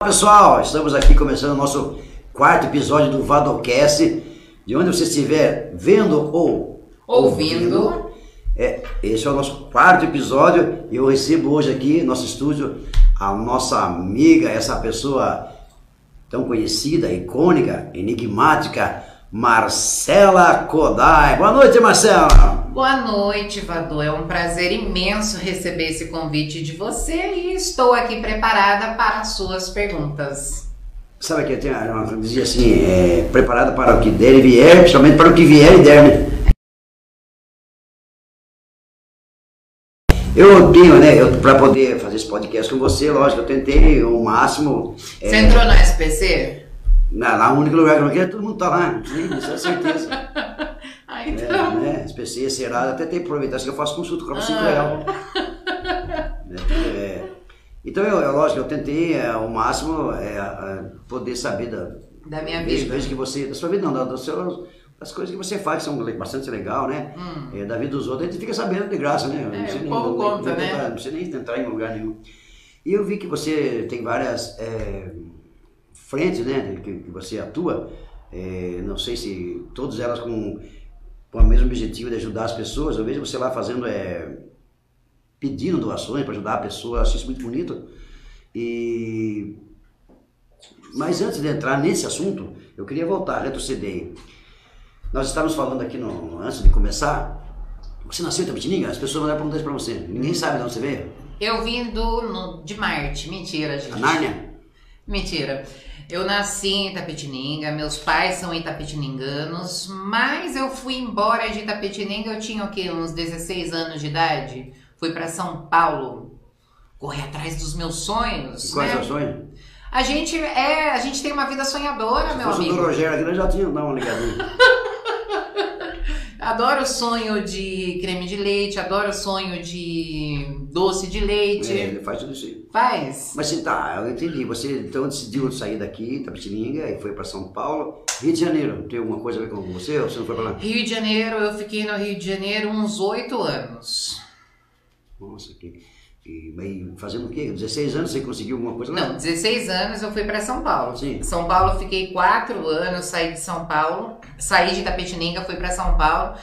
Olá pessoal, estamos aqui começando o nosso quarto episódio do Vadocast. De onde você estiver vendo ou Ouvindo. é, esse é o nosso quarto episódio e eu recebo hoje aqui no nosso estúdio a nossa amiga, essa pessoa tão conhecida, icônica, enigmática, Marcela Kodai. Boa noite, Marcela! Boa noite, Vadu. É um prazer imenso receber esse convite de você e estou aqui preparada para as suas perguntas. Sabe que tem uma dizia assim, é, preparada para o que der e vier, principalmente para o que vier e der, né? Eu tenho, né, para poder fazer esse podcast com você, lógico, eu tentei o máximo. é, Você entrou no SPC? na, lá, o único lugar que eu não quero, todo mundo tá lá, sim, isso é certeza. É, então. né, SPC, Serasa, até tem que aproveitar, assim, eu faço consulta, cobro 5 Ah. reais. É, então, eu, eu, lógico, eu tentei é, ao máximo é, é, poder saber da, Da minha Vejo, vida. vejo que você, da sua vida não, da- dos seus- das coisas que você faz, que são bastante legal, né? Hum. É, da vida dos outros, a gente fica sabendo de graça, né? É, precisa o povo conta, nem, né? Não precisa nem entrar em lugar nenhum. E eu vi que você tem várias é, frentes, né? Que, que você atua. É, não sei se todas elas com, com o mesmo objetivo de ajudar as pessoas. Eu vejo você lá fazendo, é, pedindo doações para ajudar a pessoa. Acho isso muito bonito. E mas antes de entrar nesse assunto, eu queria voltar, retroceder. Nós estávamos falando aqui, no, antes de começar, você nasceu em Tapetininga? As pessoas mandaram perguntar isso pra você. Ninguém sabe de onde você veio? Eu vim do, no- de Marte. Mentira, gente. A Nárnia? Mentira. Eu nasci em Itapetininga, meus pais são itapetininganos, mas eu fui embora de Itapetininga, eu tinha o quê? Uns 16 anos de idade. Fui para São Paulo, correr atrás dos meus sonhos. E qual é o né? seu sonho? A gente é, a gente tem uma vida sonhadora, Se meu fosse o amigo. Rogério aqui, nós já tínhamos dado uma ligadinha. Adoro o sonho de creme de leite, adoro o sonho de doce de leite. É, ele faz tudo isso. Faz. Mas sim, tá, eu entendi. Você então decidiu sair daqui, Tapetininga, e foi pra São Paulo. Rio de Janeiro, tem alguma coisa a ver com você ou você não foi pra lá? Rio de Janeiro, eu fiquei no Rio de Janeiro uns oito anos. Nossa, que. E, mas fazendo o quê? 16 anos você conseguiu alguma coisa? Não, 16 anos eu fui para São Paulo. Sim. São Paulo eu fiquei quatro anos, saí de São Paulo, saí de Itapetininga, fui para São Paulo.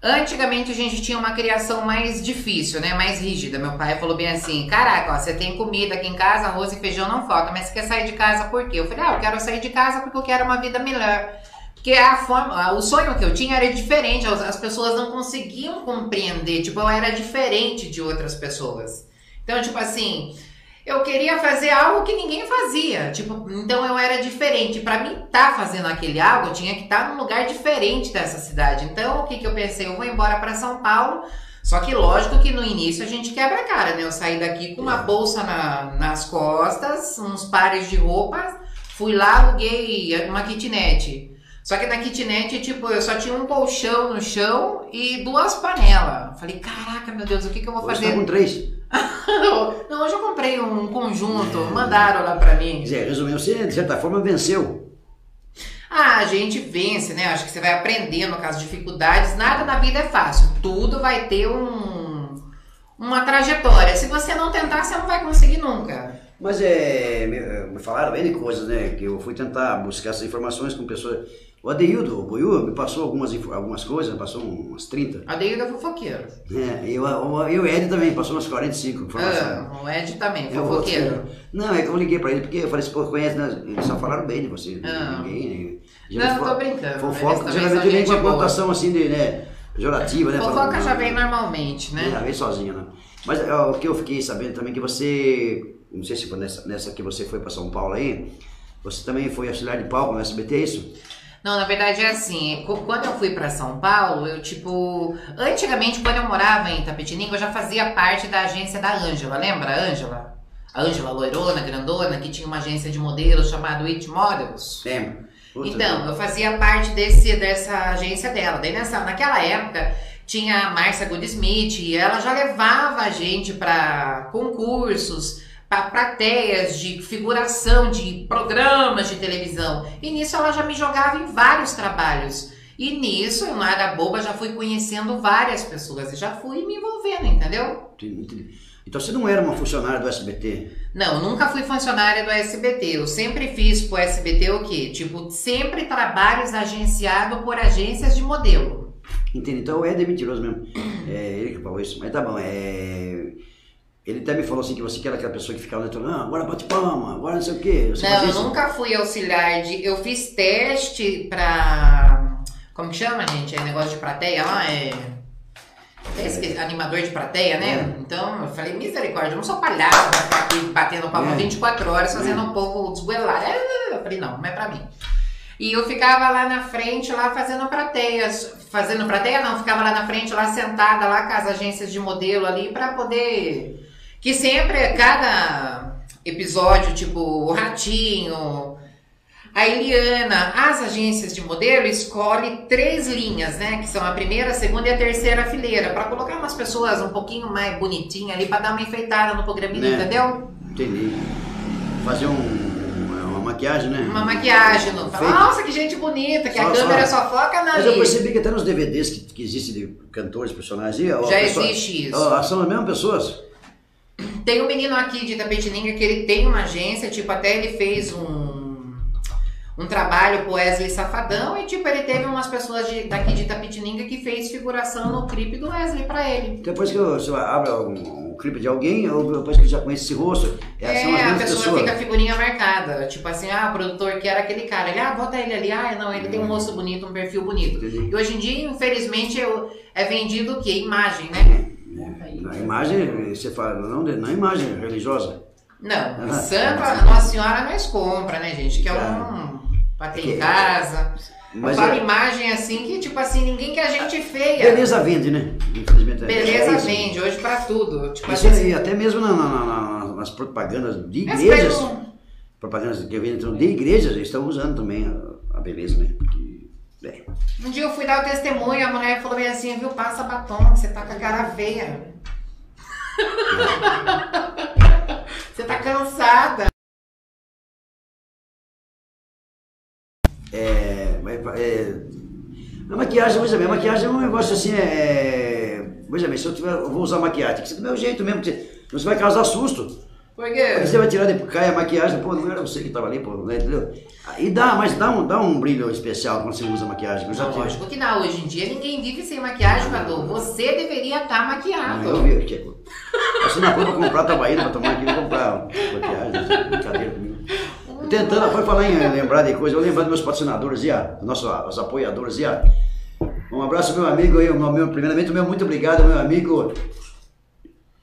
Antigamente a gente tinha uma criação mais difícil, né? Mais rígida. Meu pai falou bem assim: caraca, ó, você tem comida aqui em casa, arroz e feijão não falta, mas você quer sair de casa por quê? Eu falei: ah, eu quero sair de casa porque eu quero uma vida melhor. Porque a forma, o sonho que eu tinha era diferente, as, as pessoas não conseguiam compreender, tipo, eu era diferente de outras pessoas. Então, tipo assim, eu queria fazer algo que ninguém fazia, tipo, então eu era diferente. Pra mim estar fazendo aquele algo, eu tinha que estar num lugar diferente dessa cidade. Então, o que que eu pensei? Eu vou embora pra São Paulo. Só que lógico que no início a gente quebra a cara, né? Eu saí daqui com uma bolsa na- nas costas, uns pares de roupas, fui lá, aluguei uma kitnet. Só que na kitnet, tipo, eu só tinha um colchão no chão e duas panelas. Falei, caraca, meu Deus, o que, que eu vou Hoje fazer? tá com três. Não, hoje eu comprei um conjunto, mandaram lá pra mim. dizer, resumindo, você de certa forma venceu. Ah, a gente vence, né? Acho que você vai aprendendo com as dificuldades. Nada na vida é fácil. Tudo vai ter um, uma trajetória. Se você não tentar, você não vai conseguir nunca. Mas é, me, me falaram bem de coisas, né? Que eu fui tentar buscar essas informações com pessoas. O Adeildo, o Boiú, me passou algumas, algumas coisas, passou umas 30. A Deilda é fofoqueiro. É, e o- e o Ed também passou umas 45 informações. Ah, o Ed também, vou- fofoqueiro. Não, é que eu liguei pra ele porque eu falei assim, pô, conhece, né? Eles só falaram bem de você. Ah. Ninguém. Não, tô brincando. Fofoca, geralmente vem com a conotação assim de, né? Pejorativa, né? Fofoca Falando, já não, vem normalmente, É, né? vem sozinha, né? Mas é, o que eu fiquei sabendo também que você, não sei se foi nessa, nessa que você foi para São Paulo aí, você também foi auxiliar de palco no SBT, é isso? Não, na verdade é assim, quando eu fui pra São Paulo, eu tipo, antigamente quando eu morava em Tapetininga, eu já fazia parte da agência da Ângela, lembra a Ângela? A Ângela loirona, grandona, que tinha uma agência de modelos chamada It Models. Lembro. Então, eu fazia parte desse, dessa agência dela. Daí nessa, naquela época tinha a Márcia Goodsmith e ela já levava a gente para concursos, para plateias de figuração de programas de televisão. E nisso ela já me jogava em vários trabalhos. E nisso, eu não era boba, já fui conhecendo várias pessoas e já fui me envolvendo, entendeu? Entendi. Então você não era uma funcionária do SBT? Não, nunca fui funcionária do SBT. Eu sempre fiz pro SBT o quê? Tipo, sempre trabalhos agenciados por agências de modelo. Entendi. Então é mentiroso mesmo. É ele que falou isso. Mas tá bom. É... Ele até me falou assim que você que era aquela pessoa que ficava lá, ah, agora bate palma, agora não sei o quê. Você não, eu isso? nunca fui auxiliar de. Eu fiz teste pra. Como que chama, gente? É negócio de plateia lá? É. até esqueci, animador de plateia, né? Então eu falei, misericórdia, eu não sou palhaço pra ficar aqui batendo palma É. 24 horas fazendo É. o povo desgoelar. É, Eu falei, não, não é pra mim. E eu ficava lá na frente, lá fazendo plateias. Fazendo plateia, não, ficava lá na frente, lá sentada, lá com as agências de modelo ali, pra poder. Que sempre, cada episódio, tipo, o Ratinho, a Eliana, as agências de modelo escolhe três linhas, né? Que são a primeira, a segunda e a terceira fileira, pra colocar umas pessoas um pouquinho mais bonitinhas ali, pra dar uma enfeitada no programinha, Né? entendeu? Entendi. Fazer um, uma maquiagem, né? Uma maquiagem. No... Fake. Nossa, que gente bonita, que a Só- câmera só- só foca na Mas eu percebi que até nos DVDs que, que existem de cantores, personagens, ó, Já a pessoa- existe isso. ó, são as mesmas pessoas? Tem um menino aqui de Tapetininga que ele tem uma agência, tipo, até ele fez um, um trabalho pro Wesley Safadão e, tipo, ele teve umas pessoas de, daqui de Tapetininga que fez figuração no clipe do Wesley pra ele. Depois que você abre um, um clipe de alguém, ou depois que já conhece esse rosto, é, são as É, a pessoa pessoas. fica a figurinha marcada. Tipo assim, ah, o produtor que era aquele cara. Ele, ah, bota ele ali. Ah, não, ele tem um rosto bonito, um perfil bonito. Entendi. E hoje em dia, infelizmente, eu- é vendido o quê? Imagem, né? Na imagem, você fala, não, na imagem religiosa. Não, Ah, Santa Nossa Senhora nós compra, né, gente? Que é um. Pra ter em Que- casa. Mas falo é- imagem assim que, tipo assim, ninguém quer gente feia. Beleza vende, né? Infelizmente. é- Beleza é vende, hoje pra tudo. Tipo Isso assim. aí, até mesmo na- na- na- nas propagandas de igrejas, propagandas que vêm então, de igrejas, eles estão usando também a, a beleza, né? Porque, é, Um dia eu fui dar o testemunho, a mulher falou bem assim, viu, passa batom, você tá com a cara feia. você tá cansada. é, mas, é, a maquiagem, veja bem, a maquiagem é um negócio assim, é, veja bem, se eu, tiver, eu vou usar maquiagem, tem que ser do meu jeito mesmo, porque você vai causar susto. Por Aí quê? você vai tirar, depois cai a maquiagem, pô, não era você que tava ali, pô, né, entendeu? E dá, mas dá um, dá um brilho especial quando você usa maquiagem. Eu já tive. Lógico que não, hoje em dia ninguém vive sem maquiagem, Cadu. Você deveria estar Ah, maquiado. eu vi. Assim na rua pra comprar tabaína pra tomar aqui, vou comprar maquiagem, brincadeira comigo. Tentando, foi falar em lembrar de coisa, eu lembrando dos meus patrocinadores e a, nossos os apoiadores e a. Um abraço meu amigo aí, meu, primeiramente meu muito obrigado, meu amigo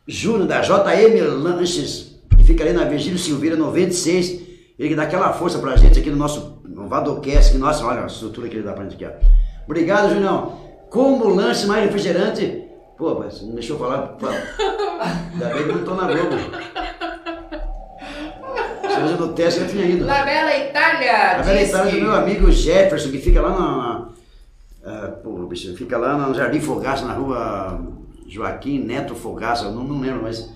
Júnior da JM Lanches, que fica ali na Virgílio Silveira 96. Ele que dá aquela força pra gente aqui no nosso no Vadocast, que nossa, olha a estrutura que ele dá pra gente aqui. Obrigado, Junião. Como lanche mais refrigerante. Pô, mas não deixou eu falar. Pô, Ainda bem que não tô na Globo. Se fosse no teste, eu tinha ido. La Bela Itália! A Bela Itália do meu amigo Jefferson, que fica lá na. na ah, pô, bicho, fica lá no Jardim Fogaça, na rua Joaquim Neto Fogaça, eu não, não lembro, mas.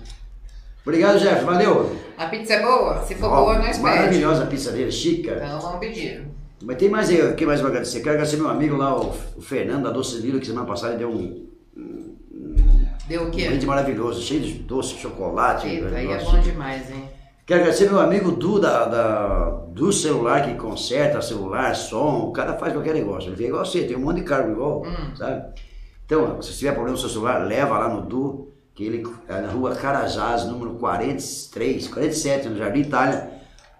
Obrigado, Jefferson, valeu. A pizza é boa? Se for Ó, boa, nós pede. Maravilhosa a pizza dele, chica. Então vamos pedir. Mas tem mais aí, o que mais eu vou agradecer? Quero agradecer meu amigo lá, o, o Fernando da Doce Lilo, que semana passada deu um, Deu o um quê? brinde maravilhoso, cheio de doce, chocolate. Eita, aí é bom demais, hein? Quero agradecer meu amigo Du da, da- do celular que conserta celular, som, o cara faz qualquer negócio. Ele tem igual você, tem um monte de cargo igual, Hum. sabe? Então, se tiver problema no seu celular, leva lá no Du, que ele é na rua Carajás, número 43, 47, no Jardim Itália,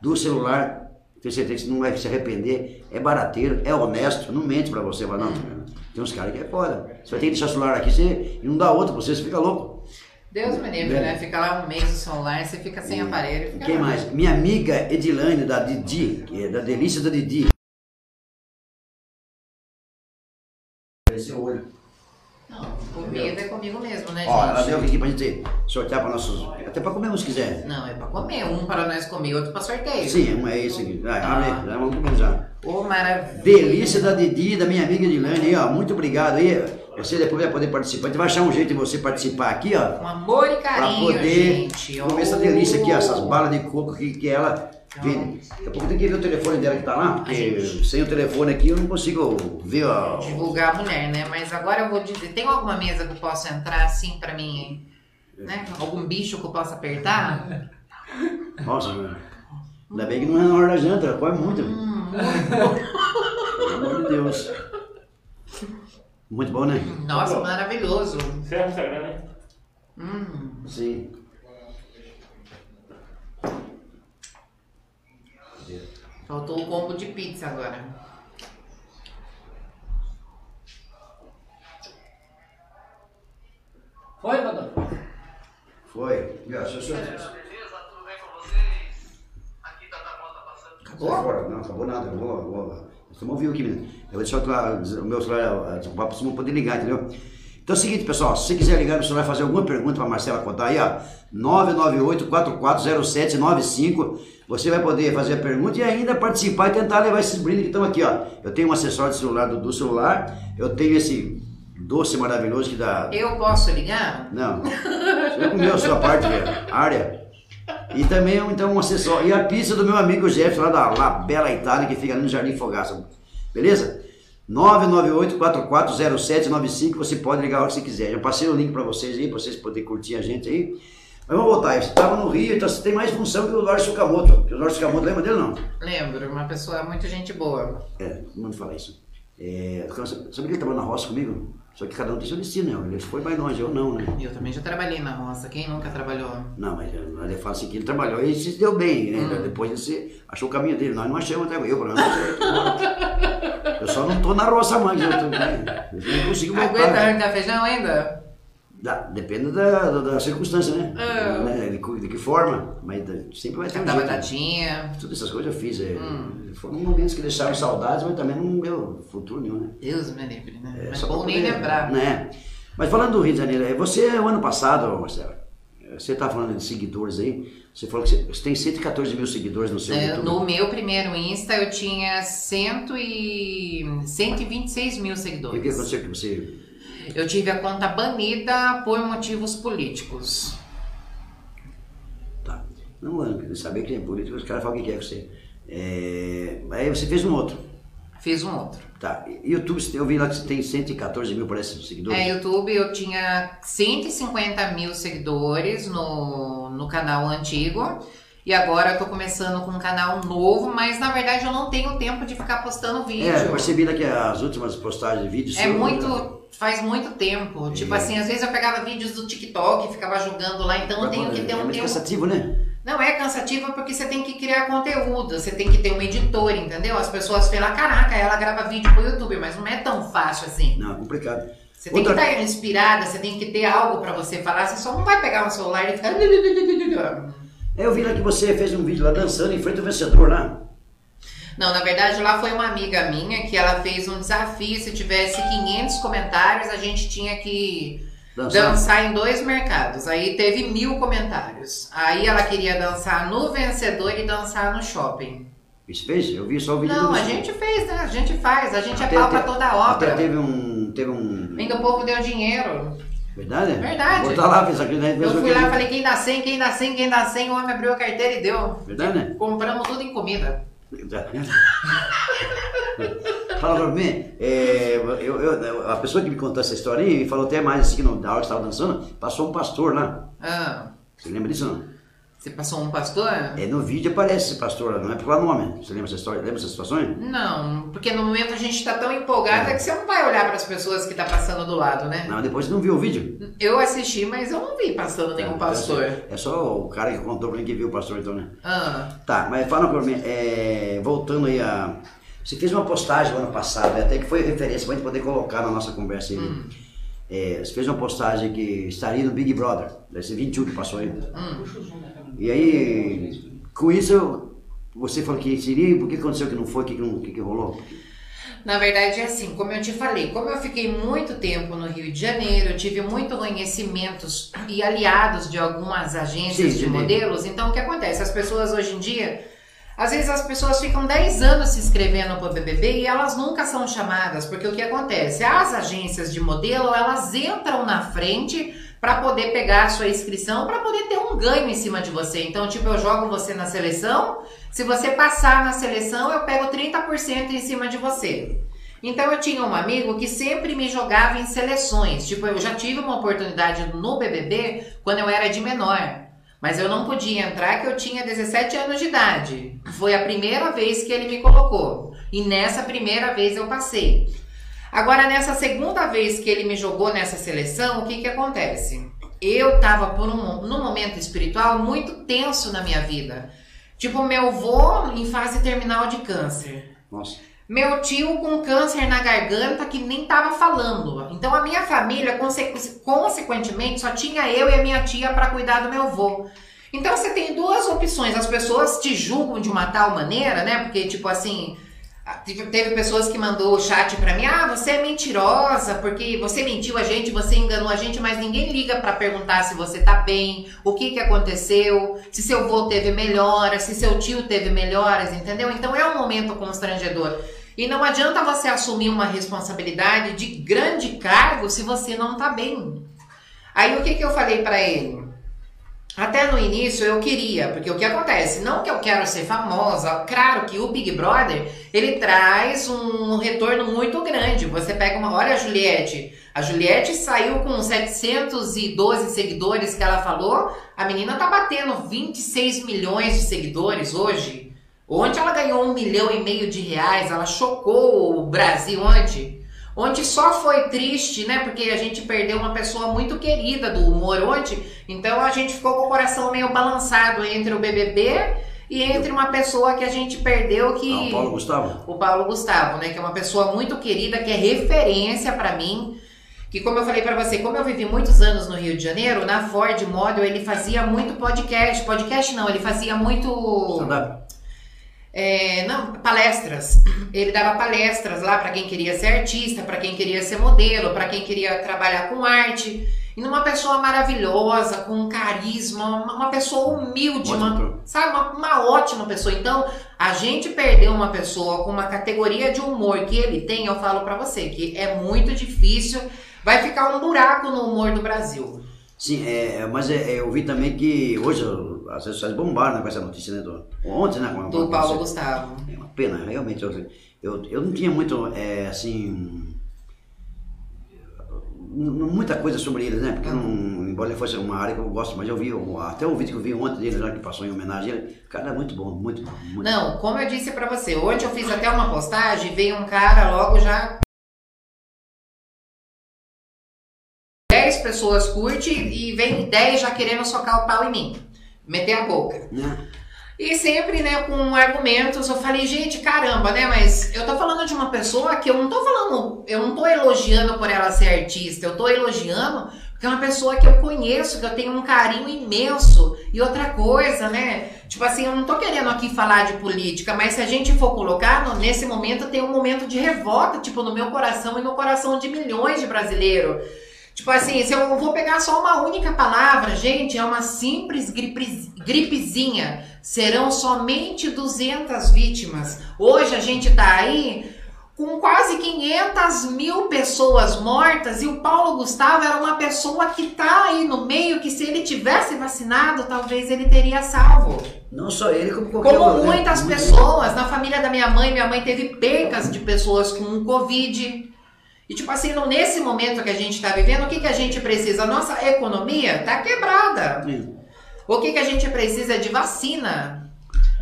do celular. Tenho certeza que você não vai se arrepender. É barateiro, é honesto, não mente pra você. Fala, não, tem uns caras que é foda. Você vai ter que deixar o celular aqui você, e não dá outro pra você, você fica louco. Deus me livre, É. né? Fica lá um mês no celular, você fica sem aparelho. E Fica quem lá. mais? Minha amiga Edilane, da Didi, que é da Delícia da Didi. Esse olho. Não, comida é comigo mesmo, né, Ó, ela gente? deu aqui pra gente sortear para nossos. Até pra comer se quiser. Não, é pra comer. Um para nós comer, outro pra sorteio. Sim, um é esse aqui. Ah, abre aí, já vamos comer já. Ô, maravilha. Delícia da Didi, da minha amiga Edilane aí, ó. Muito obrigado aí. Você depois vai poder participar. A gente vai achar um jeito de você participar aqui, ó. Com amor e Pra carinho, poder gente. comer essa Ô. delícia aqui, ó, essas balas de coco que, que ela Vini, daqui a pouco tem que ver o telefone dela que tá lá, porque sem o telefone aqui eu não consigo ver a. Divulgar a mulher, né? Mas agora eu vou dizer, tem alguma mesa que eu possa entrar assim pra mim, né? Algum bicho que eu possa apertar? Nossa, mano. Ainda bem que não é na hora da janta, ela come muito. Hum, Pelo amor de Deus. Muito bom, né? nossa, maravilhoso. Encerra o Instagram, né? Hum. Sim. Faltou o combo de pizza agora. Foi, Vadão? Foi. Ó, se eu- se eu- Beleza, tudo bem com vocês? Aqui da moto passando. Acabou? Não, acabou nada. Eu vou. Estamos ao vivo aqui, menino. Eu vou deixar o meu celular, papo para poder ligar, entendeu? Então é o seguinte, pessoal, se você quiser ligar no celular e fazer alguma pergunta para Marcela contar aí, ó, 998-440795, você vai poder fazer a pergunta e ainda participar e tentar levar esses brindes que estão aqui, ó. Eu tenho um acessório de celular do, do celular, eu tenho esse doce maravilhoso que dá. Eu posso ligar? Não. Você comeu a sua parte, velho. área. E também, então, um acessório. E a pizza do meu amigo Jeff, lá da La Bela Itália, que fica ali no Jardim Fogaça. Beleza? 998-440795. Você pode ligar a hora que você quiser. Já passei o link pra vocês aí, pra vocês poderem curtir a gente aí. Mas vamos voltar. Você estava no Rio, então você tem mais função que o Lorde Sukamoto. Porque o Lorde Sukamoto, lembra dele não? Lembro, uma pessoa muito gente boa. É, todo mundo fala isso. É, sabe que ele trabalhou na roça comigo? Só que cada um tem seu destino, né? Ele foi mais longe, eu não, né? Eu também já trabalhei na roça, quem nunca trabalhou? Não, mas ele fala assim que ele trabalhou e se deu bem, né? Depois você achou o caminho dele. Nós não achamos até eu, pelo menos. Eu só não tô na roça mais, eu, tô, né? eu não consigo voltar. Aguenta arrancar feijão ainda? Dá, depende da, da, da circunstância, né? É. Né? De, que- de que forma, mas da- sempre vai ter um batatinha. Todas essas coisas eu fiz. É, Hum. Foram momentos que deixaram saudades, mas também não deu futuro nenhum, né? Deus me livre, né? É, Mas só bom nem lembrar. Né? Mas falando do Rio de Janeiro, é, você, o ano passado, Marcelo, você tá falando de seguidores aí, você falou que você, tem 114 mil seguidores no seu É, YouTube. no meu primeiro Insta eu tinha cento e... 126 mil E o que seguidores. aconteceu que você... Eu tive a conta banida por motivos políticos. Tá. Não, eu saber que é político, os caras falam o que é que você... É, aí você fez um outro. Fiz um outro. Tá. YouTube, eu vi lá que você tem 114 mil, parece, seguidores. É, YouTube eu tinha 150 mil seguidores no, no canal antigo. E agora eu tô começando com um canal novo, mas na verdade eu não tenho tempo de ficar postando vídeo. É, eu percebi lá que as últimas postagens de vídeos... É muito. Faz muito tempo. Tipo É. assim, às vezes eu pegava vídeos do TikTok e ficava jogando lá, então eu tenho que ter é um muito tempo. cansativo, né? Não é cansativo porque você tem que criar conteúdo, você tem que ter um editor, entendeu? As pessoas falam, caraca, ela grava vídeo pro YouTube, mas não é tão fácil assim. Não, é complicado. Você tem Outra- que estar inspirada, você tem que ter algo pra você falar, você só não vai pegar um celular e ficar. É, Eu vi lá que você fez um vídeo lá dançando em frente ao vencedor lá. Não, na verdade lá foi uma amiga minha que ela fez um desafio, se tivesse 500 comentários, a gente tinha que Dançando. dançar em dois mercados. Aí teve mil comentários. Aí ela queria dançar no vencedor e dançar no shopping. Isso fez? Eu vi só o vídeo Não, a gente fez, né? A gente faz, a gente Até- é pau pra toda a Até obra. teve um. Teve um. Ainda o povo deu dinheiro. Verdade? Verdade. Vou tá lá, fez aquilo, né? Eu fui lá, falei quem dá 100, quem dá 100, quem dá 100, o homem abriu a carteira e deu. Verdade, né? Compramos tudo em comida. Fala pra mim, é, eu, eu- a pessoa que me contou essa história aí falou até mais assim, que na hora que estava dançando, passou um pastor lá. Ah, Você lembra disso não? Você passou um pastor? É, no vídeo aparece esse pastor não é por falar nome. Você lembra essa história? Lembra essas situações? Não, porque no momento a gente tá tão empolgada que você não vai olhar para as pessoas que tá passando do lado, né? Não, depois você não viu o vídeo? Eu assisti, mas eu não vi passando nenhum É, pastor. É só o cara que contou pra mim que viu o pastor então, né? Ah, Tá, mas fala pra mim, é, voltando aí a. Você fez uma postagem no ano passado, né, até que foi referência pra gente poder colocar na nossa conversa aí. né? Hum. É, você fez uma postagem que estaria no Big Brother, deve ser 21 que passou aí. hum. E aí, com isso, você falou que seria, e por que aconteceu que não foi, o que, que, que, rolou? Na verdade é assim, como eu te falei, como eu fiquei muito tempo no Rio de Janeiro, eu tive muito conhecimentos e aliados de algumas agências Sim, de modelos. Então o que acontece? As pessoas hoje em dia, às vezes as pessoas ficam 10 anos se inscrevendo para o BBB e elas nunca são chamadas, porque o que acontece? As agências de modelo, elas entram na frente para poder pegar a sua inscrição, para poder ter um ganho em cima de você. Então, tipo, eu jogo você na seleção, se você passar na seleção, eu pego 30% em cima de você. Então eu tinha um amigo que sempre me jogava em seleções. Tipo, eu já tive uma oportunidade no BBB quando eu era de menor. Mas eu não podia entrar que eu tinha 17 anos de idade. Foi a primeira vez que ele me colocou. E nessa primeira vez eu passei. Agora, nessa segunda vez que ele me jogou nessa seleção, o que que acontece? Eu tava por um, num momento espiritual muito tenso na minha vida. Tipo, meu avô em fase terminal de câncer. Nossa. Meu tio com câncer na garganta que nem tava falando. Então a minha família, conse- consequentemente, só tinha eu e a minha tia para cuidar do meu avô. Então você tem duas opções. As pessoas te julgam de uma tal maneira, né? Porque, tipo assim, teve teve pessoas que mandou o chat pra mim: ah, você é mentirosa, porque você mentiu a gente, você enganou a gente, mas ninguém liga pra perguntar se você tá bem, o que que aconteceu, se seu avô teve melhoras, se seu tio teve melhoras, entendeu? Então é um momento constrangedor. E não adianta você assumir uma responsabilidade de grande cargo se você não tá bem. Aí o que que eu falei pra ele? Até no início eu queria, porque o que acontece? Não que eu quero ser famosa, claro que o Big Brother ele traz um retorno muito grande. Você pega uma. Olha a Juliette. A Juliette saiu com 712 seguidores que ela falou. A menina tá batendo 26 milhões de seguidores hoje. Ontem ela ganhou um milhão e meio de reais. Ela chocou o Brasil ontem. Ontem só foi triste, né? Porque a gente perdeu uma pessoa muito querida do humor ontem. Então a gente ficou com o coração meio balançado entre o BBB e entre uma pessoa que a gente perdeu que. Ah, o Paulo Gustavo? O Paulo Gustavo, né? Que é uma pessoa muito querida, que é referência pra mim. Que como eu falei pra você, como eu vivi muitos anos no Rio de Janeiro, na Ford Model ele fazia muito podcast. Podcast não, ele fazia muito. Stand-up? É, não, palestras. Ele dava palestras lá para quem queria ser artista, para quem queria ser modelo, para quem queria trabalhar com arte. E numa pessoa maravilhosa, com um carisma, uma, uma pessoa humilde, uma, sabe, uma, uma ótima pessoa. Então, a gente perdeu uma pessoa com uma categoria de humor que ele tem, eu falo para você que é muito difícil, vai ficar um buraco no humor do Brasil. Sim, é, mas é, é, eu vi também que hoje as redes sociais bombaram né, com essa notícia, né? Do, ontem, né? Com, Do Paulo Gustavo. É uma pena, realmente. Eu, eu, eu não tinha muito, é, assim. Muita coisa sobre eles, né? Porque não, embora ele fosse uma área que eu gosto, mas eu vi, até o vídeo que eu vi ontem dele, lá que passou em homenagem a ele, cara, é muito bom, muito bom. Muito Não, como eu disse pra você, ontem eu fiz até uma postagem, veio um cara logo já 10 pessoas curte e vem 10 já querendo socar o pau em mim, meter a boca. Né? E sempre, né, com argumentos, eu falei, gente, caramba, né, mas eu tô falando de uma pessoa que eu não tô falando, eu não tô elogiando por ela ser artista, eu tô elogiando porque é uma pessoa que eu conheço, que eu tenho um carinho imenso. E outra coisa, né, tipo assim, eu não tô querendo aqui falar de política, mas se a gente for colocar, no- nesse momento tem um momento de revolta, tipo, no meu coração e no coração de milhões de brasileiros. Tipo assim, se eu vou pegar só uma única palavra, gente, é uma simples gripe- gripezinha. Serão somente 200 vítimas. Hoje a gente tá aí com quase 500 mil pessoas mortas e o Paulo Gustavo era uma pessoa que tá aí no meio que se ele tivesse vacinado, talvez ele teria salvo. Não só ele, como qualquer Como né? muitas pessoas, na família da minha mãe, minha mãe teve percas de pessoas com Covid. E tipo assim, no- nesse momento que a gente está vivendo, o que, que a gente precisa? A nossa economia tá quebrada. Sim. O que, que a gente precisa é de vacina.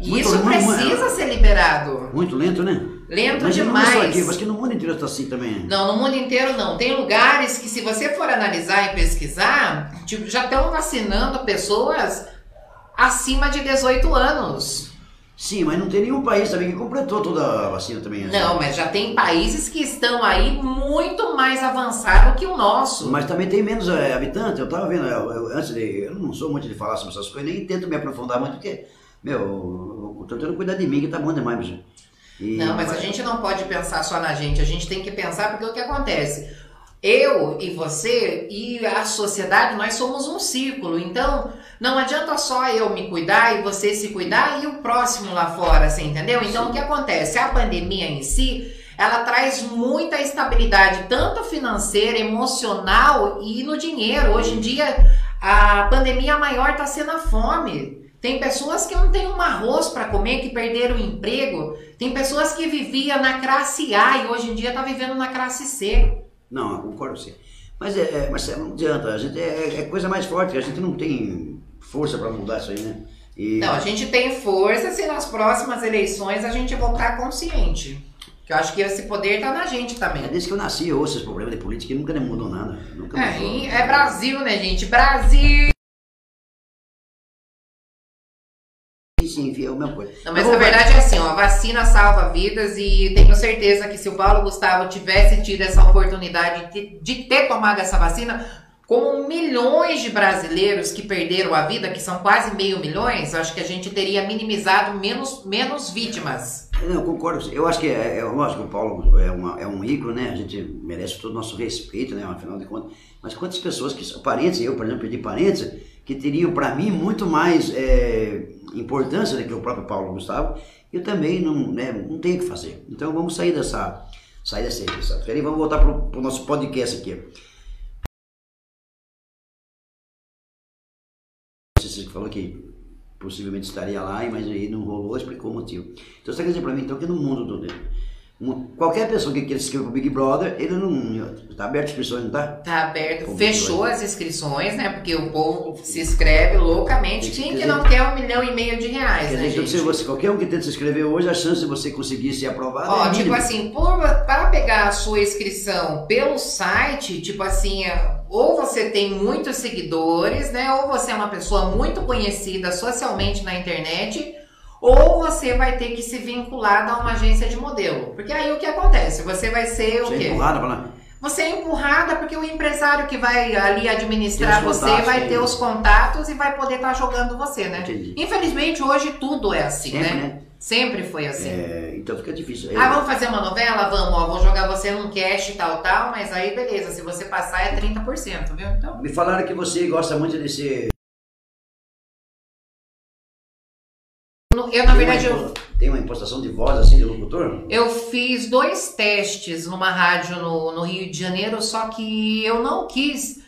E Muito- isso muito- precisa ser liberado. Muito lento, né? Lento Mas não demais. aqui, mas que no mundo inteiro está assim também. Não, no mundo inteiro não. Tem lugares que, se você for analisar e pesquisar, tipo, já estão vacinando pessoas acima de 18 anos. Sim, mas não tem nenhum país também que completou toda a vacina também. assim. Não, mas já tem países que estão aí muito mais avançados que o nosso. Mas também tem menos é, habitantes. Eu tava vendo, eu- eu- antes de. Eu não sou muito de falar sobre essas coisas, nem tento me aprofundar muito, porque, meu, eu, tô tentando cuidar de mim, que tá bom demais, bicho. E- Não, mas a gente não pode pensar só na gente, a gente tem que pensar porque o que acontece? Eu e você e a sociedade, nós somos um círculo. Então, não adianta só eu me cuidar e você se cuidar e o próximo lá fora, você entendeu? Então, o que acontece? A pandemia em si, ela traz muita estabilidade, tanto financeira, emocional e no dinheiro. Hoje em dia, a pandemia maior está sendo a fome. Tem pessoas que não têm um arroz para comer, que perderam o emprego. Tem pessoas que viviam na classe A e hoje em dia está vivendo na classe C. Não, eu concordo com você. Mas, é, é, Marcelo, não adianta. A gente é, é coisa mais forte. A gente não tem força para mudar isso aí, né? E, Não, a gente tem força se nas próximas eleições a gente voltar consciente. Que eu acho que esse poder tá na gente também. é desde que eu nasci, eu ouço esse problema de política e nunca nem mudou nada. Nunca É, mudou. e é Brasil, né, gente? Brasil! Sim, enfim, é a mesma coisa. Não, mas na verdade é assim, ó, a vacina salva vidas e tenho certeza que se o Paulo Gustavo tivesse tido essa oportunidade de, de ter tomado essa vacina, como milhões de brasileiros que perderam a vida, que são quase meio milhões, acho que a gente teria minimizado menos, menos vítimas. Eu concordo. Eu acho que é, é lógico, o Paulo é, uma, é um ícone, né? A gente merece todo o nosso respeito, né? Afinal de contas. Mas quantas pessoas que são parentes, eu, por exemplo, perdi parentes, que teriam, para mim, muito mais é, importância do que o próprio Paulo Gustavo, eu também não, né, não tenho o que fazer. Então vamos sair dessa. Sair dessa, dessa e vamos voltar pro, pro nosso podcast aqui. Falou que possivelmente estaria lá, mas aí não rolou, explicou o motivo. Então você quer dizer pra mim então que no mundo do um- qualquer pessoa que queira se inscrever pro Big Brother, ele não tá aberto as inscrições, não tá? Tá aberto, Como fechou as inscrições, né? Porque o povo se inscreve loucamente. Quem que não quer um milhão e meio de reais, Quer né, dizer, então, se você, qualquer um que tenta se inscrever hoje, a chance de você conseguir ser aprovado Ó, é tipo assim, por, para pegar a sua inscrição pelo site, tipo assim, é, ou você tem muitos seguidores, né? Ou você é uma pessoa muito conhecida socialmente na internet, ou você vai ter que se vincular a uma agência de modelo. Porque aí o que acontece? Você vai ser o Você é quê? empurrada pra lá. Você é empurrada porque o empresário que vai ali administrar você contatos, vai ter os contatos e vai poder estar jogando você, né? Entendi. Infelizmente hoje tudo é assim, Sempre, né? né? Sempre foi assim. É, então fica difícil. Ah, vamos fazer uma novela? Vamos, ó, vou jogar você num cash e tal, tal, mas aí beleza, se você passar é 30%, viu? Então, Me falaram que você gosta muito desse. eu na tem verdade uma, eu, tem uma impostação de voz assim de locutor? eu fiz dois testes numa rádio no, no Rio de Janeiro, só que eu não quis,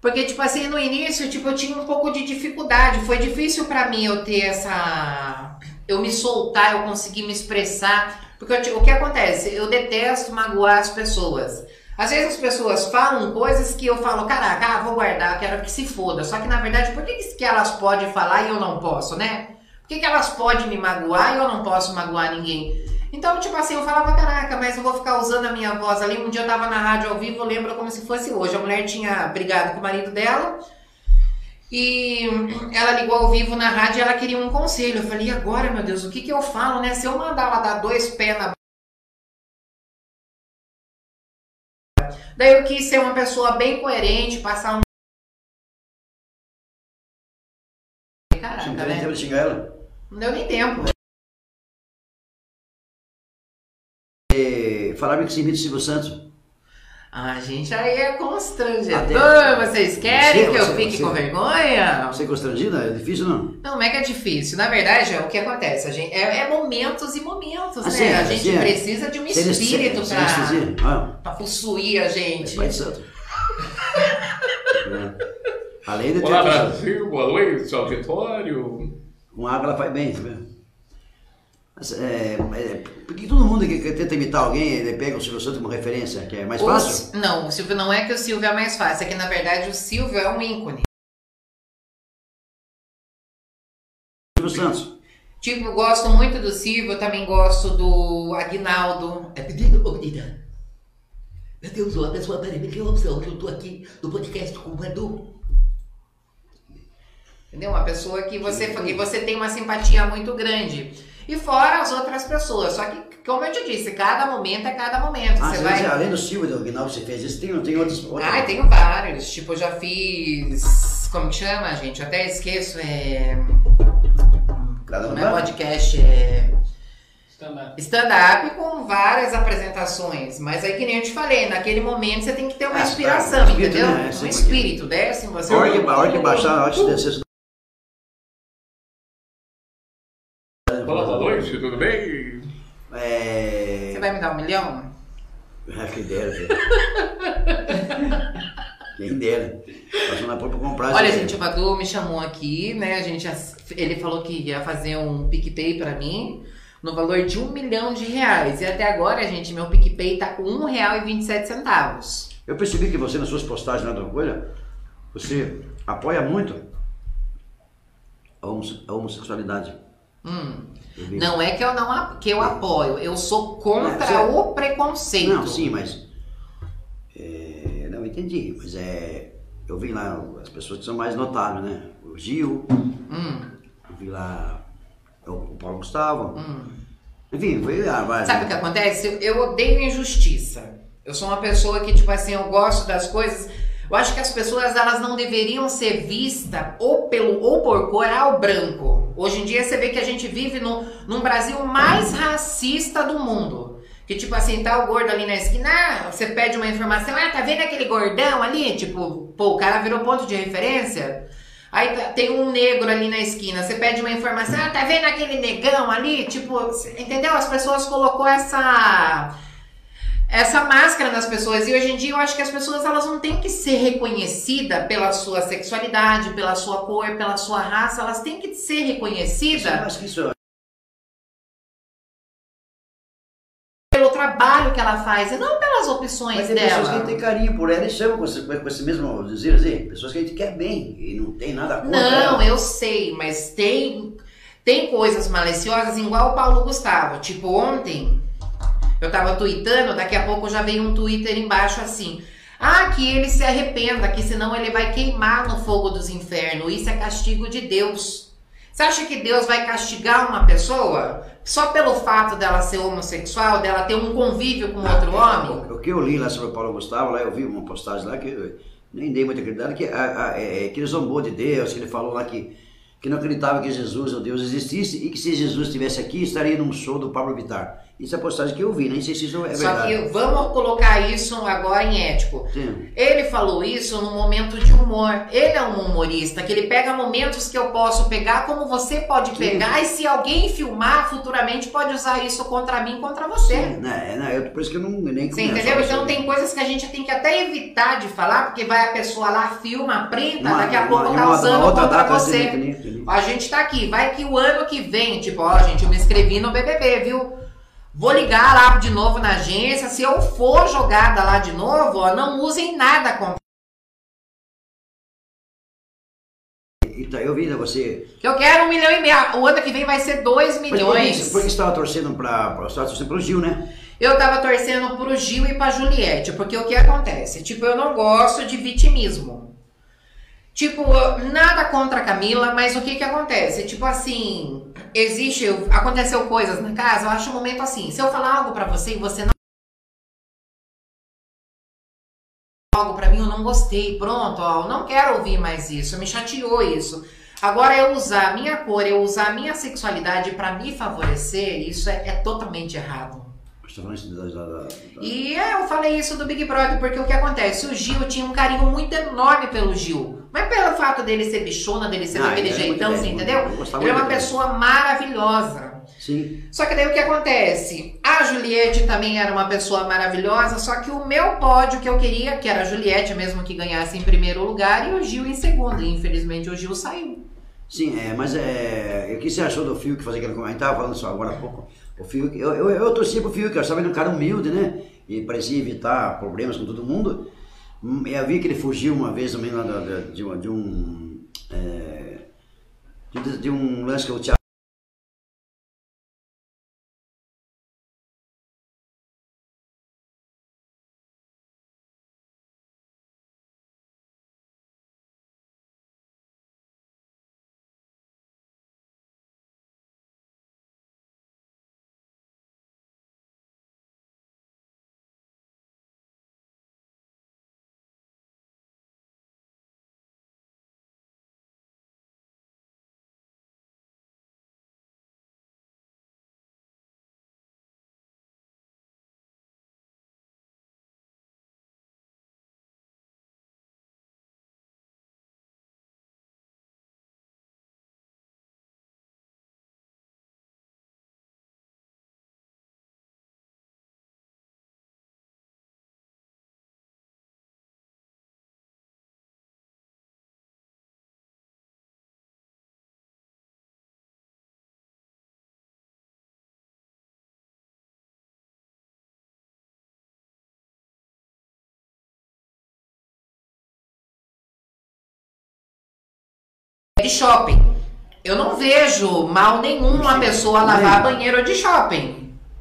porque tipo assim, no início, tipo, eu tinha um pouco de dificuldade, foi difícil pra mim eu ter essa eu me soltar, eu conseguir me expressar, porque eu o que acontece? Eu detesto magoar as pessoas. Às vezes as pessoas falam coisas que eu falo, caraca, ah, vou guardar, quero que se foda. Só que na verdade, por que que elas podem falar e eu não posso, né? Por que, que elas podem me magoar e eu não posso magoar ninguém? Então, tipo assim, eu falava, caraca, mas eu vou ficar usando a minha voz ali. Um dia eu tava na rádio ao vivo, eu lembro como se fosse hoje. A mulher tinha brigado com o marido dela e ela ligou ao vivo na rádio e ela queria um conselho. Eu falei, e agora, meu Deus, o que que eu falo, né? Se eu mandar ela dar dois pés na Daí eu quis ser uma pessoa bem coerente, passar um. Você não Caraca, tem né? tempo de xingar ela? Não deu nem tempo. É, falaram que você imita o Silvio Santos. Ah, gente, aí é constrangedor. Até- Vocês querem Você- que eu você- fique você- com vergonha? Você é constrangida? É difícil não? Não, não é que é difícil. Na verdade, é o que acontece. A gente, é, é momentos e momentos, né? Assim, a gente assim, é. precisa de um espírito sem pra. Ah, pra possuir a é gente. Pai de Santo. É. Além de ter Olá, Brasil, boa noite, seu auditório. com água ela faz bem, tá vendo? É, é, por que todo mundo que, que tenta imitar alguém, ele pega o Silvio Santos como referência, que é mais O fácil? Não, o Silvio não é que o Silvio é mais fácil, é que na verdade o Silvio é um ícone. Silvio Santos. Tipo, gosto muito do Silvio, eu também gosto do Aguinaldo. É pedido, ô menina. Meu Deus, a pessoa peraí, me dê uma opção, que eu tô aqui no podcast com o Edu. Entendeu? Uma pessoa que você, que você tem uma simpatia muito grande. E fora as outras pessoas. Só que, como eu te disse, cada momento é cada momento. Ah, você vai. além do Silvio e do Aguinaldo que você fez isso, tem, tem outros. outros- Ai, tenho vários. Tipo, eu já fiz. Como que chama, gente? Eu até esqueço. É. Cada um Não é podcast, é. Stand-up. Stand-up com várias apresentações. Mas aí, que nem eu te falei, naquele momento você tem que ter uma Ah, inspiração, tá, espírito, entendeu? né? Um Sim, espírito, desce em você. A hora que, baixar, a hora que descer. Olá, boa noite, tudo bem? É... Você vai me dar um milhão? Ah, quem dera, velho. Quem dera. Passou na porta pra comprar. Olha, gente, o Badu me chamou aqui, né? A gente, ele falou que ia fazer um PicPay pra mim no valor de um milhão de reais. E até agora, gente, meu PicPay tá com um real e vinte e sete centavos. Eu percebi que você, nas suas postagens na tua coisa, você apoia muito a homossexualidade. Hum. Não é que eu não que eu apoio, eu sou contra É, você- o preconceito. Não, sim, mas. é, não, entendi. Mas é. Eu vi lá as pessoas que são mais notáveis, né? O Gil, Hum, eu vi lá o, Paulo Gustavo. hum. Enfim, foi lá, vai. Sabe o que acontece? Eu, eu odeio injustiça. Eu sou uma pessoa que, tipo assim, eu gosto das coisas. Eu acho que as pessoas elas não deveriam ser vistas ou pelo ou por cor ao branco. Hoje em dia você vê que a gente vive no, num Brasil mais racista do mundo. Que tipo assim, tá o gordo ali na esquina, ah, você pede uma informação, ah, tá vendo aquele gordão ali? Tipo, pô, o cara virou ponto de referência. Aí tá- tem um negro ali na esquina, você pede uma informação, ah, tá vendo aquele negão ali? Tipo, entendeu? As pessoas colocou essa essa máscara nas pessoas e hoje em dia eu acho que as pessoas elas não têm que ser reconhecidas pela sua sexualidade, pela sua cor, pela sua raça, elas têm que ser reconhecidas acha que isso pelo trabalho que ela faz e não pelas opções Mas tem pessoas que a dela. gente tem carinho por ela e chama com esse, com esse mesmo dizer assim, pessoas que a gente quer bem e não tem nada contra Não, ela. eu sei, mas tem tem coisas maliciosas igual o Paulo Gustavo. Tipo, ontem eu tava tweetando, daqui a pouco já veio um Twitter embaixo assim. Ah, que ele se arrependa, que senão ele vai queimar no fogo dos infernos. Isso é castigo de Deus. Você acha que Deus vai castigar uma pessoa só pelo fato dela ser homossexual, dela ter um convívio com outro homem? O, que eu li lá sobre o Paulo Gustavo, lá eu vi uma postagem lá que nem dei muita credibilidade, que, a- a- é, que ele zombou de Deus, que ele falou lá que, que não acreditava que Jesus, o Deus, existisse e que se Jesus estivesse aqui, estaria num show do Pablo Vittar. Isso é a postagem que eu vi, nem sei se isso é Só verdade. que vamos colocar isso agora em ético. Sim. Ele falou isso num momento de humor. Ele é um humorista que ele pega momentos que eu posso pegar, como você pode Sim. pegar, e se alguém filmar futuramente pode usar isso contra mim, contra você. Sim, né, né, eu, por isso que eu não, nem Você entendeu? Então tem coisas que a gente tem que até evitar de falar, porque vai a pessoa lá, filma, printa, Uma- daqui a pouco uma- tá uma usando outra contra data, você. assim, né, A gente tá aqui, vai que o ano que vem, tipo, ó, gente, eu me inscrevi no BBB, viu? Vou ligar lá de novo na agência, se eu for jogada lá de novo, ó, não usem nada contra Então, eu vi né, você. Eu quero um milhão e meio. O ano que vem vai ser dois Mas por que, milhões. por que você estava torcendo para você estava torcendo pro Gil, né? Eu tava torcendo pro Gil e pra Juliette, porque o que acontece? Tipo, eu não gosto de vitimismo. Tipo, nada contra a Camila, mas o que que acontece? Tipo assim, existe, aconteceu coisas na casa, eu acho um momento assim, se eu falar algo pra você e você não algo pra mim, eu não gostei, pronto, ó, eu não quero ouvir mais isso, me chateou isso. Agora eu usar a minha cor, eu usar a minha sexualidade pra me favorecer, isso é, é totalmente errado. E é, eu falei isso do Big Brother porque o que acontece? O Gil tinha um carinho muito enorme pelo Gil. Mas pelo fato dele ser bichona, dele ser Ah, daquele muito jeitão, bem, você muito entendeu? bem, Ele é uma dele. pessoa maravilhosa. Sim. Só que daí o que acontece? A Juliette também era uma pessoa maravilhosa, só que o meu pódio que eu queria, que era a Juliette mesmo que ganhasse em primeiro lugar, e o Gil em segundo. E infelizmente o Gil saiu. Sim, é, mas é. O que você achou do Fiuk que fazia aquele comentário? Tava falando só agora há pouco. O Fiuk, eu, eu, eu torcia pro Fiuk, eu achava ele um cara humilde, né? E parecia evitar problemas com todo mundo. Hum, Eu vi que ele fugiu uma vez também lá de, uma- de um. é, de, de um lance que o Thiago. De shopping. Eu não vejo mal nenhum uma pessoa lavar banheiro de shopping.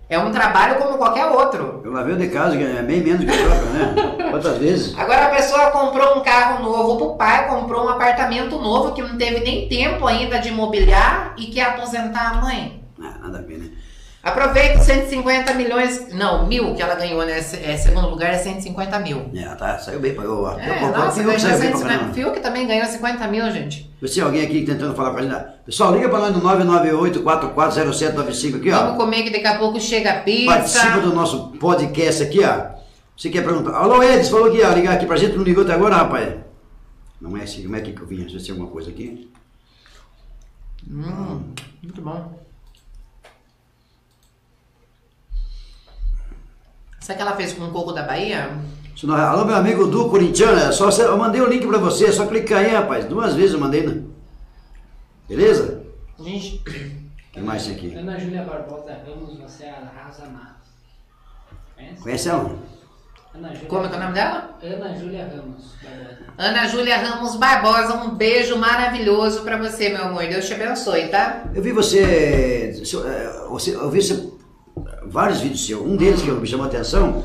É um trabalho como qualquer outro. Eu lavei de casa, que é bem menos que troca, né? Quantas vezes? Agora a pessoa comprou um carro novo pro pai, comprou um apartamento novo que não teve nem tempo ainda de mobiliar e quer aposentar a mãe. Ah, nada a ver, né? Aproveita os 150 milhões, não, mil que ela ganhou, né? É, segundo lugar é 150 mil. É, tá, saiu bem pra eu. eu É, concordo nossa, o Fiuk saiu bem pra 150. Fiuk também ganhou 50 mil, gente. Se alguém aqui tentando falar com a gente. Pessoal, liga pra nós no 998-440795 aqui, Vamos ó. comer que daqui a pouco chega a pizza. Participa do nosso podcast aqui, ó. Você quer perguntar? Alô, Edson, falou aqui, ó. Ligar aqui pra gente, não ligou até agora, rapaz. Não é assim, como é que eu vim? Deixa eu ver se tem alguma coisa aqui. Hum, muito bom. Sabe o que ela fez com o coco da Bahia? Se não- Alô, meu amigo Du Corintiano, é só, eu mandei o link pra você, é só clicar aí, rapaz. Duas vezes eu mandei, né? Beleza? Gente, O que mais tem aqui? Ana Júlia Barbosa Ramos, você arrasa mais. Conhece? Conhece ela? Ana Júlia, como é que é o nome dela? Ana Júlia Ramos Barbosa. Ana Júlia Ramos Barbosa, um beijo maravilhoso pra você, meu amor. Deus te abençoe, tá? Eu vi você, é, você eu vi você, vários vídeos seus. Um deles que me chamou a atenção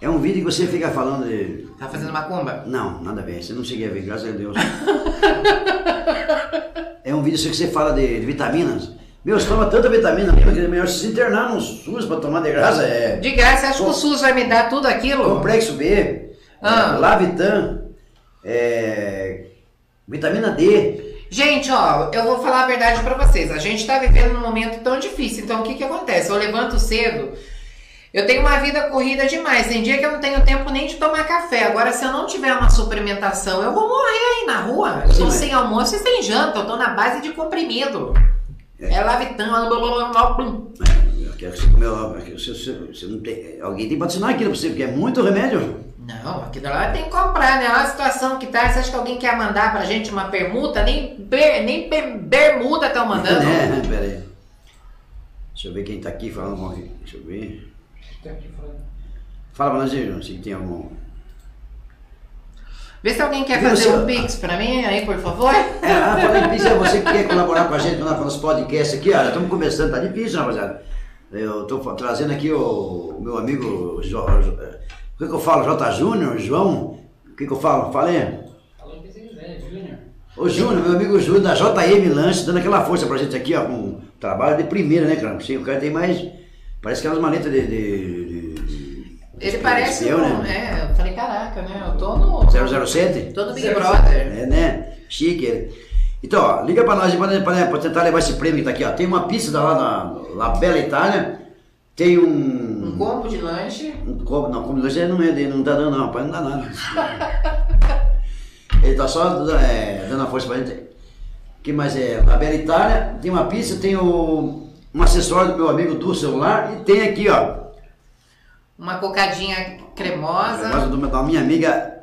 é um vídeo que você fica falando de. Tá fazendo macumba? Não, nada a ver. Você não cheguei a ver, graças a Deus. é um vídeo seu que você fala de, de vitaminas. Meu, você toma tanta vitamina que é melhor se internar no SUS pra tomar de graça. É De graça, acho que o SUS vai me dar tudo aquilo? complexo B, Ah. é, Lavitan, é, vitamina D. Gente, ó, eu vou falar a verdade pra vocês. A gente tá vivendo num momento tão difícil. Então, o que que acontece? Eu levanto cedo. Eu tenho uma vida corrida demais. Tem dia que eu não tenho tempo nem de tomar café. Agora, se eu não tiver uma suplementação, eu vou morrer aí na rua. Eu tô Sim, sem almoço e sem janta. Eu tô na base de comprimido. É Lavitan. blá, blá, blá, blá, blá. É, eu quero que você comeu. Você, você, você não tem, alguém tem que patrocinar aquilo pra você, porque é muito remédio. Não, aqui da hora tem que comprar, né? Olha a situação que tá. Você acha que alguém quer mandar pra gente uma permuta? Nem, ber, nem per- bermuda estão mandando. É, pera aí. Deixa eu ver quem tá aqui falando. com alguém. Deixa eu ver. Tô aqui falando. Fala pra nós aí, João, se tem algum. Vê se alguém quer Viu, fazer seu- um pix pra mim aí, por favor. É, ah, falando em pizza, você que quer colaborar com a gente no nosso podcast aqui, olha, estamos começando, tá difícil, rapaziada. Eu tô trazendo aqui o, o meu amigo, Jo- Jo- eh, o que, que eu falo? J. Júnior, João, o que, que eu falo? Falei? Falou o que você quiser, Júnior. Ô Júnior, meu amigo Júnior da JM Lanche, dando aquela força pra gente aqui, ó, com um trabalho de primeira, né, cara? Sim, o cara tem mais, parece que é umas maletas de... de, de- de- Ele parece espião, um. né? É, eu falei, caraca, né? Eu tô no. 007? Tô no Big Brother. É, né? Chique ele. Então, ó, liga pra nós pra, pra, pra tentar levar esse prêmio que tá aqui, ó. Tem uma pizza lá na La Bella Itália, tem Um um... combo de lanche. um copo, não, como dois não é dele, não tá dando não, rapaz, não dá nada. ele tá só é, dando a força pra gente. O que mais é? La Bella Itália, tem uma pizza, tem o, um acessório do meu amigo do celular e tem aqui, ó, Uma cocadinha a cremosa. negócio do- da minha amiga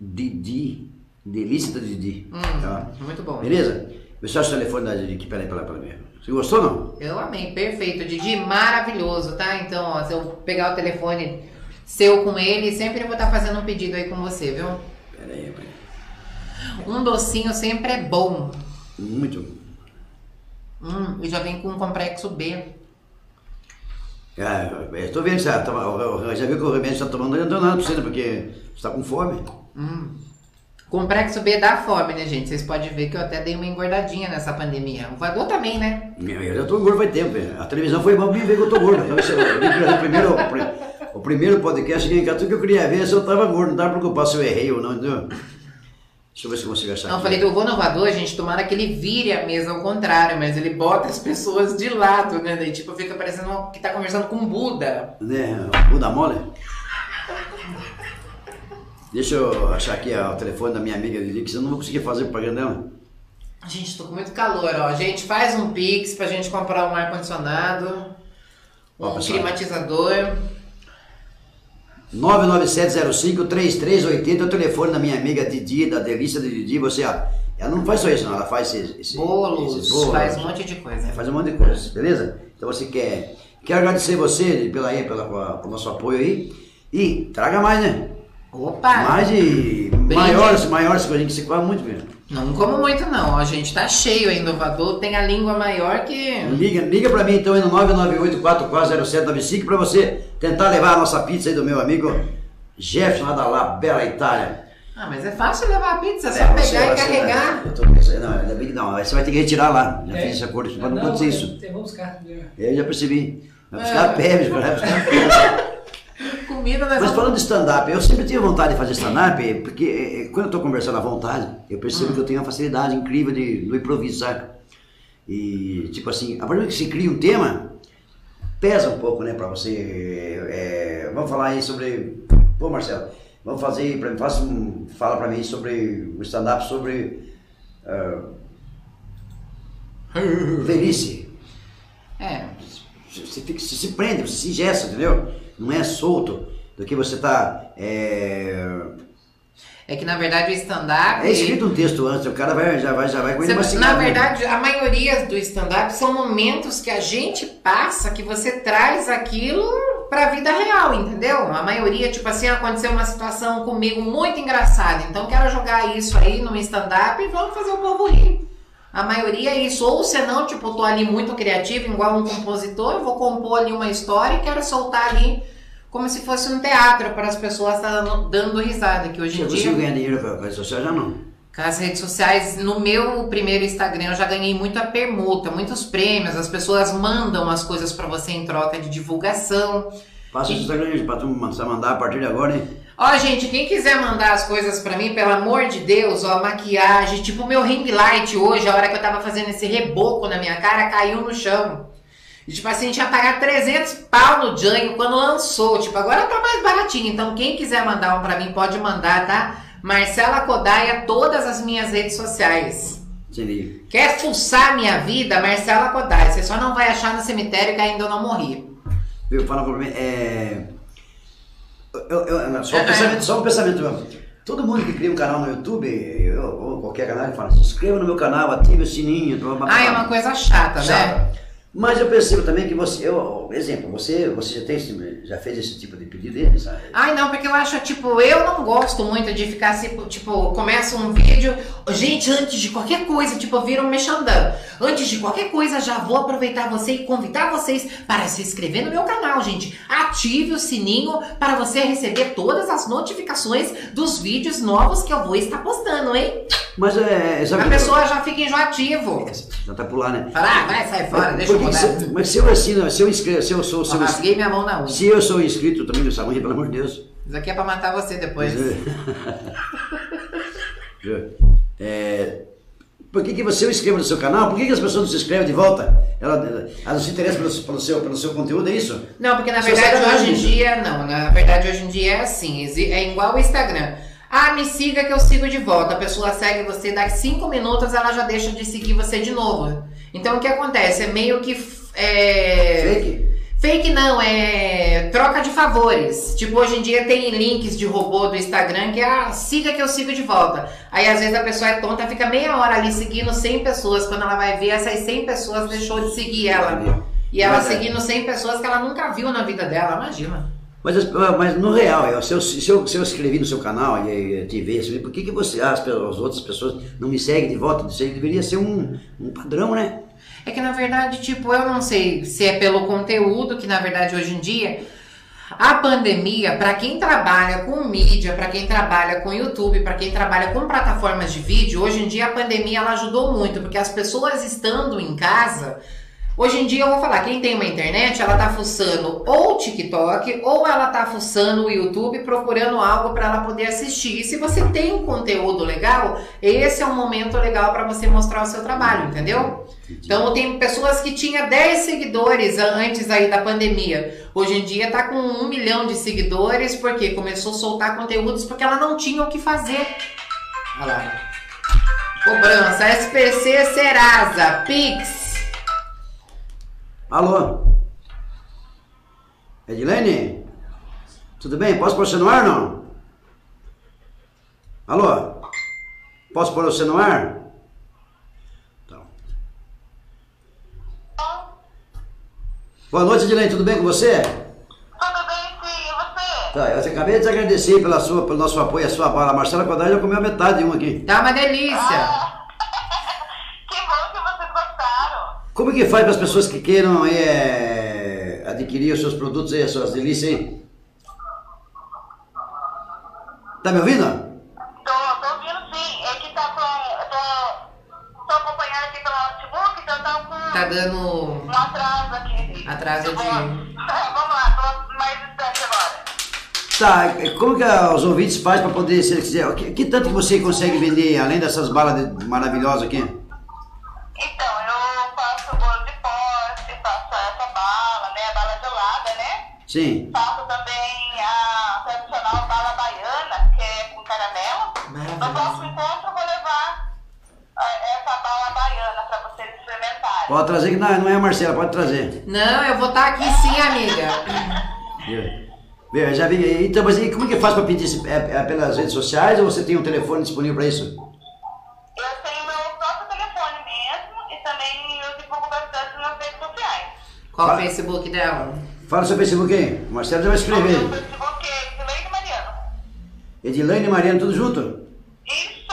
Didi, delícia da Didi. Hum, Tá? muito bom. Beleza? Acha o telefone da Didi aqui, peraí, peraí, peraí. Você gostou não? Eu amei, perfeito. Didi, maravilhoso, tá? Então, ó, se eu pegar o telefone seu com ele, sempre eu vou estar fazendo um pedido aí com você, viu? Peraí, peraí. Um docinho sempre é bom. Muito. Hum, e já vem com um complexo B. Eu tô vendo você tá, já viu que o remédio que você tá tomando não adiantou nada pra você, né? Porque você tá com fome. Complexo B dá fome, né, gente? Vocês podem ver que eu até dei uma engordadinha nessa pandemia. O Vador também, né? Eu, eu tô gordo faz tempo. velho. A televisão foi bom pra mim ver que eu tô gordo. Então, o, primeiro, o primeiro podcast que tudo que eu queria ver é se eu tava gordo. Não tava preocupado se eu errei ou não, entendeu? Deixa eu ver se eu consigo achar Não, eu aqui. falei que eu vou no Vador, gente, tomara que ele vire a mesa ao contrário, mas ele bota as pessoas de lado, né? Daí, tipo, fica parecendo que tá conversando com Buda. Né? O da mole? Deixa eu achar aqui ó, o telefone da minha amiga Lili, que eu não vou conseguir fazer propaganda dela. Gente, tô com muito calor, ó. Gente, faz um pix pra gente comprar um ar-condicionado, Ó, um pessoal. climatizador. 99705-3380 é o telefone da minha amiga Didi, da Delícia de Didi. Você, ó, ela não faz só isso, não. Ela faz esse, esse, Bolos, esses bolos. faz um monte de coisa. É, faz um monte de coisa, beleza? Então você quer. Quero agradecer você pela, pela, pela- pelo nosso apoio aí. E traga mais, né? Opa! Mais de. Maiores, maiores coisas que você come muito, velho. Não como muito não, a gente tá cheio aí, inovador, tem a língua maior que... Liga, liga pra mim então aí no 998-440795 pra você tentar levar a nossa pizza aí do meu amigo Jefferson lá da La Bela Itália. Ah, mas é fácil levar a pizza, é só É, pegar você- e você- carregar. Eu tô pensando, não, ainda bem que não, aí você vai ter que retirar lá. Já É. fiz esse acordo, não, não pode ser eu- isso. Eu vou buscar. né? Eu já percebi. Vai buscar É. a pé, vai buscar a pé. Mas falando de stand-up, eu sempre tive vontade de fazer stand-up, porque eh, quando eu tô conversando à vontade, eu percebo que eu tenho uma facilidade incrível de, do improviso, saca? E, tipo assim, a partir que você cria um tema, pesa um pouco, né, pra você. eh, vamos falar aí sobre. Pô, Marcelo, vamos fazer. Pra, faça um, fala pra mim sobre o stand-up sobre. ah, velhice. É, Você, fica, você se prende, você se ingessa, entendeu? Não é solto do que você tá. É, é que na verdade o stand-up... é escrito um texto antes, o cara vai, já vai, já vai com ele Você- na verdade, a maioria do stand-up são momentos que a gente passa, que você traz aquilo pra vida real, entendeu? A maioria, tipo assim, aconteceu uma situação comigo muito engraçada, então quero jogar isso aí no stand-up e vamos fazer o povo rir. A maioria é isso, ou se não, tipo, eu tô ali muito criativo, igual um compositor, eu vou compor ali uma história e quero soltar ali como se fosse um teatro para as pessoas estar dando, dando risada, que hoje Você em dia... conseguiu ganhar dinheiro com a rede social já não? Com as redes sociais, no meu primeiro Instagram, eu já ganhei muita permuta, muitos prêmios. As pessoas mandam as coisas pra você em troca de divulgação. Passa o Instagram pra tu mandar a partir de agora, hein? Ó, gente, quem quiser mandar as coisas pra mim, pelo amor de Deus, ó, maquiagem, tipo o meu ring light hoje, a hora que eu tava fazendo esse reboco na minha cara, caiu no chão. E, tipo assim, tinha pagar 300 pau no Django quando lançou. Tipo, agora tá mais baratinho. Então, quem quiser mandar um pra mim, pode mandar, tá? Marcela Kodaia, todas as minhas redes sociais. Entendi. Quer fuçar minha vida? Marcela Kodai. Você só não vai achar no cemitério que ainda eu não morri. Viu? Fala pra mim, é... Eu, eu- só, um pensamento, só um pensamento mesmo. Todo mundo que cria um canal no YouTube, eu- ou qualquer canal, fala, se inscreva no meu canal, ative o sininho. blá, blá, blá. Ah, é uma coisa chata, né? Mas eu percebo também que você, eu, exemplo, você, você já, tem, esse- já fez esse tipo de pedido sabe? Ai, não, porque eu acho, tipo, eu não gosto muito de ficar, tipo, tipo, começa um vídeo, gente, antes de qualquer coisa, tipo, vira um mexandão. Antes de qualquer coisa, já vou aproveitar você e convidar vocês para se inscrever no meu canal, gente. Ative o sininho para você receber todas as notificações dos vídeos novos que eu vou estar postando, hein? Mas é. Sabe A pessoa já fica enjoativo. Já tá por lá, né? Fala, ah, vai, sai fora, deixa eu Por rodar. se- mas se eu assino, se eu inscrevo, se eu sou. Se Eu rasguei minha mão na unha. se eu sou inscrito também do Saúde, pelo amor de Deus. Isso aqui é pra matar você depois. É, por que, que você eu inscreva no seu canal? Por que, que as pessoas não se inscrevem de volta? Elas, elas não se interessam pelo, pelo seu, pelo seu conteúdo, é isso? Não, porque na é verdade hoje em dia, não, na verdade hoje em dia é assim, é igual o Instagram. Ah, me siga que eu sigo de volta. A pessoa segue você, daqui cinco minutos ela já deixa de seguir você de novo. Então o que acontece? É meio que. É... Fake? Fake não, é troca de favores. Tipo, hoje em dia tem links de robô do Instagram que é ah, siga que eu sigo de volta. Aí às vezes a pessoa é tonta, fica meia hora ali seguindo 100 pessoas. Quando ela vai ver, essas 100 pessoas deixou de seguir ela. E ela Mas é- seguindo 100 pessoas que ela nunca viu na vida dela, imagina. Mas, as- mas no real, eu- se, eu, se, eu, se eu escrevi no seu canal e, e te ver, por que, que você, as, as outras pessoas não me seguem de volta? Isso deveria ser um, um padrão, né? É que na verdade, tipo, eu não sei se é pelo conteúdo, que na verdade hoje em dia a pandemia, para quem trabalha com mídia, para quem trabalha com YouTube, para quem trabalha com plataformas de vídeo, hoje em dia a pandemia ela ajudou muito, porque as pessoas estando em casa, Hoje em dia eu vou falar, quem tem uma internet, ela tá fuçando ou o TikTok, ou ela tá fuçando o YouTube procurando algo para ela poder assistir. E se você tem um conteúdo legal, esse é um momento legal para você mostrar o seu trabalho, entendeu? Então tem pessoas que tinham 10 seguidores antes aí da pandemia. Hoje em dia tá com um milhão de seguidores, porque começou a soltar conteúdos porque ela não tinha o que fazer. Olha lá. Cobrança, SPC Serasa, Pix. Alô? Edilene? Tudo bem? Posso pôr você no ar não? Alô? Posso pôr você no ar? Então. Boa noite, Edilene. Tudo bem com você? Tudo bem, sim, e você? Tá, eu acabei de te agradecer pela sua, pelo nosso apoio, a sua bala. A Marcela Quadrado já comeu metade de um aqui. Tá uma delícia. Que Como que faz para as pessoas que queiram aí, é, adquirir os seus produtos aí, as suas delícias aí? Tá me ouvindo? Tô, tô ouvindo sim. É que tá com. eu Tô, tô acompanhando aqui pelo notebook, então tá com Tá dando um atraso aqui. atraso de. Vamos lá, tô mais distante agora. Tá, é, como que os ouvintes fazem para poder, se eles quiserem, que, que tanto que você consegue vender, além dessas balas de- maravilhosas aqui? Então, eu essa bala, né? Bala gelada, né? Sim. Faço também a tradicional bala baiana, que é com caramelo. No próximo encontro eu vou levar ah, essa bala baiana para vocês experimentarem. Pode trazer, que não, não é a Marcela, pode trazer. Não, eu vou estar aqui sim, amiga. Vê, já vi. Então, mas e como que faz para pedir? É, é pelas redes sociais ou você tem um telefone disponível para isso? Eu tenho meu próprio telefone mesmo e também eu divulgo bastante nas redes sociais. Qual o Fala. Facebook dela? Fala seu Facebook aí. O Marcelo já vai O meu escrever. Facebook é Edileide Mariano. Edilane e Mariana, tudo junto? Isso!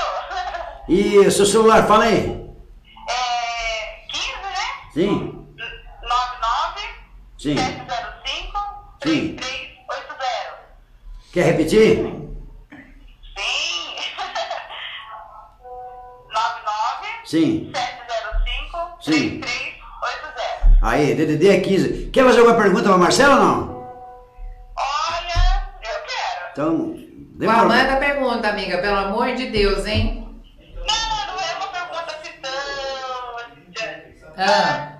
E o seu celular, fala aí. É 15, né? Sim? 99 Sim. 705 Sim. 3380. Quer repetir? Sim! 99 Sim. 705 Sim. 3380. Aí, DDD é 15. Quer fazer alguma pergunta para Marcelo ou não? Olha, eu quero. Então, uma- manda pergunta, amiga? Pelo amor de Deus, hein? Não, não é uma pergunta assim tão. Ah.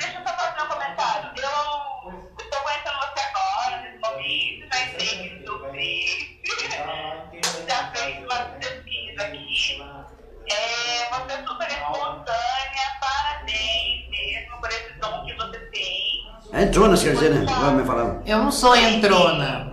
Entrona, quer dizer, né? Eu não sou entrona.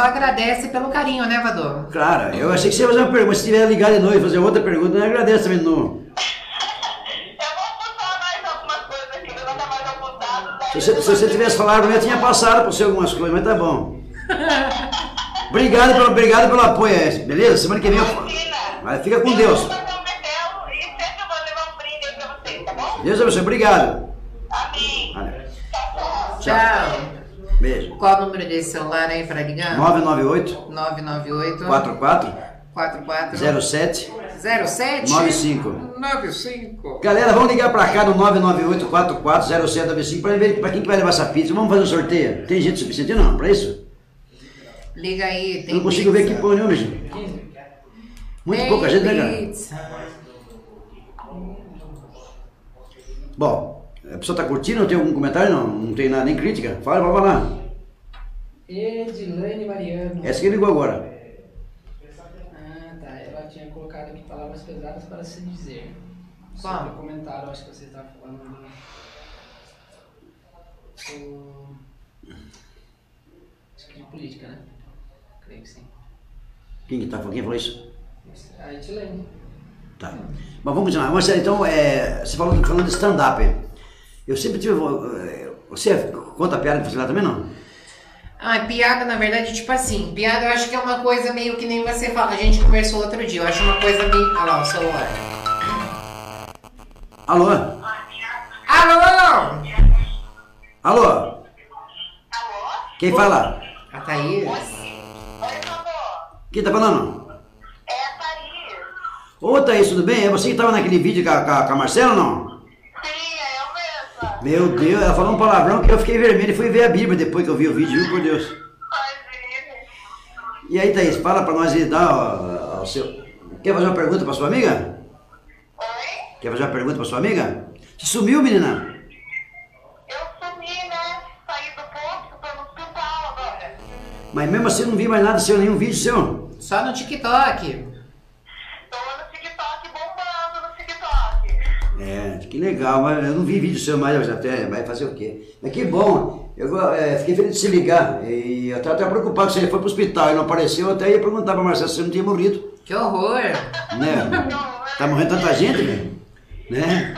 Só agradece pelo carinho, né, Vador? Claro, eu achei que você ia fazer uma pergunta. Se tiver ligado de novo e fazer outra pergunta, eu agradeço também. No... Eu vou puxar mais algumas coisas aqui, que não mais apontado. Se, você, se você tivesse falado, eu já tinha passado por você algumas coisas, mas tá bom. Obrigado pelo, obrigado pelo apoio, é, beleza? Semana que vem eu falo. Mas fica com Deus. Eu vou fazer um martelo e sempre eu vou levar um brinde aí pra vocês, tá bom? Deus abençoe. Obrigado. Amém. Tchau, tchau. Beijo. Qual o número desse celular aí pra ligar? 998 998 44 44 07 07 95. 95. Galera, vamos ligar pra cá no 998 44 0795 pra ver pra quem que vai levar essa pizza. Vamos fazer um sorteio. Tem gente suficiente não pra isso? Liga aí, Eu tem não consigo ver pizza. aqui por nenhuma, gente. Muito Tem pouca gente, né, cara? pizza. Bom, a pessoa tá curtindo? Tem algum comentário? Não, não tem nada, nem crítica. Fala, vai falar. Edilane Mariano. Essa que ligou agora. Ah, tá. Ela tinha colocado aqui palavras pesadas para se dizer. Qual? Sobre o comentário, acho que você estava falando. do- do- Acho que de política, né? Creio que sim. Quem que tá falando? Quem falou isso? A Edilane. Tá. Mas vamos continuar. Marcelo, então, é, você falou falando de stand-up. Eu sempre tive. eh, Você conta piada que você lá também não? Ah, piada, na verdade, tipo assim, piada eu acho que é uma coisa meio que nem você fala. A gente conversou outro dia, eu acho uma coisa meio. Olha lá, o celular. Alô? Alô! Alô? Alô? Quem fala? A Thaís? Oi, amor. Quem tá falando? É a Thaís. Ô, Thaís, tudo bem? É você que tava naquele vídeo com a, com a Marcela ou não? Sim, é eu mesma. Meu Deus, ela falou um palavrão que eu fiquei vermelho e fui ver a Bíblia depois que eu vi o vídeo, juro por Deus. E aí, Thaís, fala pra nós e dá ó, ó, o seu. Quer fazer uma pergunta pra sua amiga? Oi? Quer fazer uma pergunta pra sua amiga? Você sumiu, menina? Eu sumi, né? Saí do posto, tô no hospital agora. Mas mesmo assim eu não vi mais nada seu, nenhum vídeo seu. Só no TikTok. É, legal, mas eu não vi vídeo seu mais, até, vai fazer o quê? Mas que bom, eu é, fiquei feliz de se ligar. E eu estava até preocupado que você foi pro hospital e não apareceu, eu até ia perguntar pra Marcelo se você não tinha morrido. Que horror! Né? Tá morrendo tanta gente, velho. Né?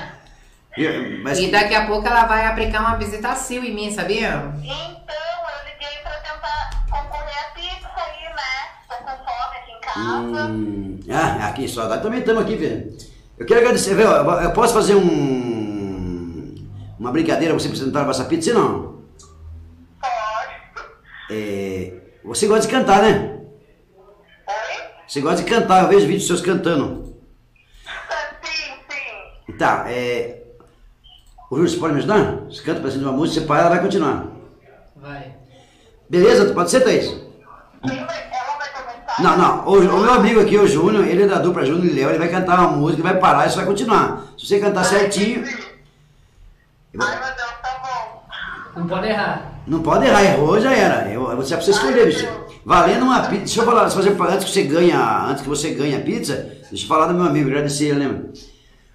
E- Mas, E daqui a pouco ela vai aplicar uma visitação em mim, sabia? Então, eu liguei pra tentar concorrer a pizza aí, né? Tô com fome aqui em casa. Hum, ah, aqui, saudade. Também estamos aqui, velho. Eu quero agradecer, velho. Eu posso fazer um. Uma brincadeira, você apresentar essa pizza, não? Pode. É, você gosta de cantar, né? Oi? Você gosta de cantar, eu vejo vídeos seus cantando. Sim, sim. Tá, é. Ô Júlio, você pode me ajudar? Você canta pra cima de uma música, você para, ela vai continuar. Vai. Beleza? Pode ser, Thaís? Quem vai, Não, não. O, o meu amigo aqui, o Júnior, ele é da dupla Júnior e Léo, ele vai cantar uma música, vai parar e você vai continuar. Se você cantar certinho. Ai, meu Deus, tá bom. Não pode errar. Não pode errar, errou, já era. Eu, você precisa escolher, bicho. Valendo uma pizza. Deixa eu falar, se fazer, antes que você ganha, antes que você ganhe a pizza, deixa eu falar do meu amigo, agradecer ele, lembra?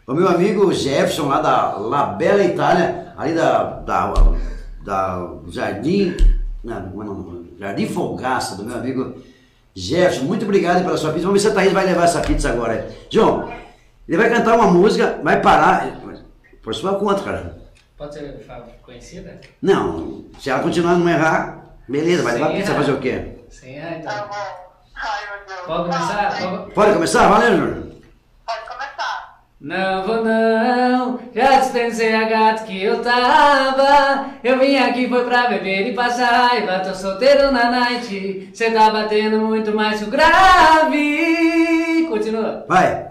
O meu amigo Jefferson, lá da La Bella Itália, ali da, da, da Jardim, não, não, não, não, Jardim Folgaça, do meu amigo Jefferson. Muito obrigado pela sua pizza. Vamos ver se a Thaís vai levar essa pizza agora. João, ele vai cantar uma música, vai parar, por sua conta, cara. Pode ser conhecida? Não, se ela continuar a não errar, beleza, vai levar Sem pizza errar. fazer o quê? Sim, é, Tá então. Deus. Pode começar? Ai, Pode- Pode começar? Valeu, Júnior. Não vou não, já dispensei a gato que eu tava. Eu vim aqui foi pra beber e passar raiva. Tô solteiro na night, cê tá batendo muito mais que o grave. Continua. Vai.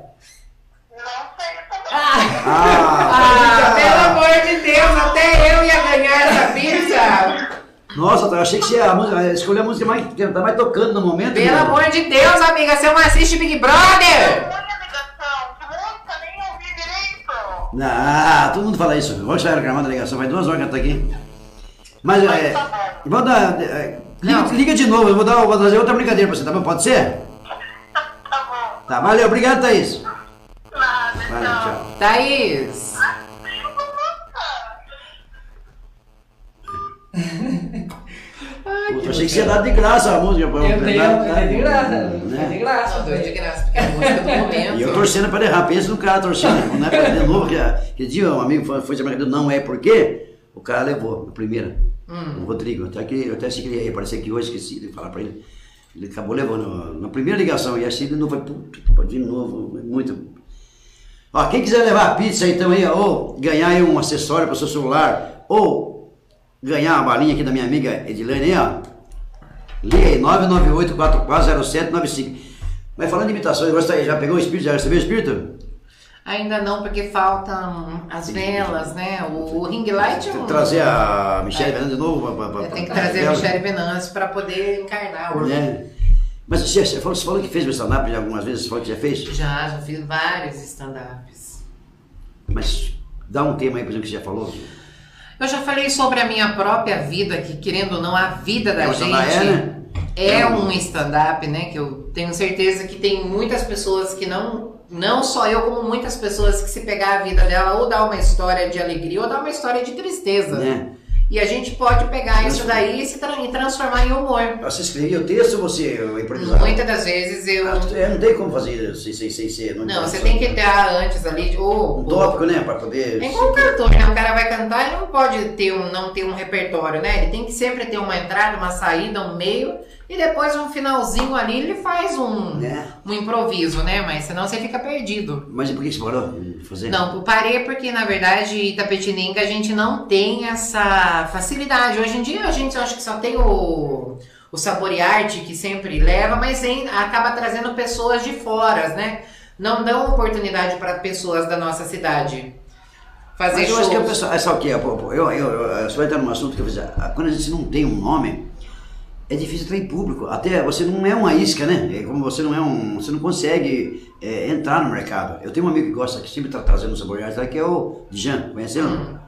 Não sei também. Ah, Ah, pelo amor de Deus, até eu ia ganhar essa pizza! nossa, eu achei que você ia a música, escolher a música mais, que tá mais tocando no momento. Pelo amor de Deus, amiga, você não assiste Big Brother! Olha ligação, que música, nem ouvi direito. Ah, todo mundo fala isso. Hoje já era gravada a ligação, vai duas horas que ela tá aqui. Mas é. tá. Vou dar. é, liga, liga de novo, eu vou, dar, vou fazer outra brincadeira pra você, tá bom? Pode ser? Tá bom. Tá, valeu, obrigado, Thaís. Nada, Valeu, tchau. Thaís, Puta, eu achei que você ia dar de graça a música. Eu eu de graça. né? Eu de graça. Não, dois de graça, é a música do momento. E eu torcendo pra errar, pensa no cara torcendo. Não é pra de novo, que aquele dia um amigo foi, foi chamar não é porque o cara levou, a primeira. Hum. O Rodrigo, até que eu até achei que ele ia aparecer aqui hoje, esqueci de falar pra ele. Ele acabou levando na primeira ligação, e assim de novo, vir de novo, muito. Ó, quem quiser levar a pizza então aí, ou ganhar aí um acessório para o seu celular, ou ganhar uma balinha aqui da minha amiga Edilene aí, ó. Liga aí, 998-440795. Mas falando de imitação, você já pegou o espírito? Já recebeu o espírito? Ainda não, porque faltam as velas, né? O, o ring light é Tem um... que trazer a Michelle Fernandes de novo? Pra, pra, tenho que trazer a Michelle Venâncio pra poder encarnar o Né? Mas você, você, falou, você falou que fez o stand-up algumas vezes, você falou que já fez? Já, já fiz vários stand-ups. Mas dá um tema aí, por exemplo, que você já falou. Eu já falei sobre a minha própria vida, que querendo ou não, a vida da É gente é, né? É É um- stand-up, né? Que eu tenho certeza que tem muitas pessoas que não, não só eu, como muitas pessoas que se pegar a vida dela ou dá uma história de alegria ou dá uma história de tristeza. Né? E a gente pode pegar isso daí e se tra- e transformar em humor. Você escrevia o texto ou você improvisava? Muitas das vezes eu. Ah, é, não tem como fazer sem, sem, sem ser. Não, você tem que dar antes ali, ou. Um tópico, né? Pra poder. É igual um cantor, né? O cara vai cantar e não pode ter um, não ter um repertório, né? Ele tem que sempre ter uma entrada, uma saída, um meio, e depois um finalzinho ali ele faz um, Né? um improviso, né? Mas senão você fica perdido. Mas e por que você parou de fazer? Não, eu parei porque, na verdade, Itapetininga a gente não tem essa facilidade. Hoje em dia a gente acha que só tem o, o Saborearte que sempre leva, mas em- acaba trazendo pessoas de fora, né? Não dão oportunidade para pessoas da nossa cidade fazer Mas eu shows. acho que a pessoa. é, Sabe o que? é? Pô, Eu, eu, eu, você vai entrar num assunto que eu fiz. ah, Quando a gente não tem um nome, é difícil entrar em público. Até você não é uma isca, né? É como você não é um. Você não consegue é, entrar no mercado. Eu tenho um amigo que gosta, que sempre está trazendo o sabor de arte, que é o Djan. Conhece ele? Hum.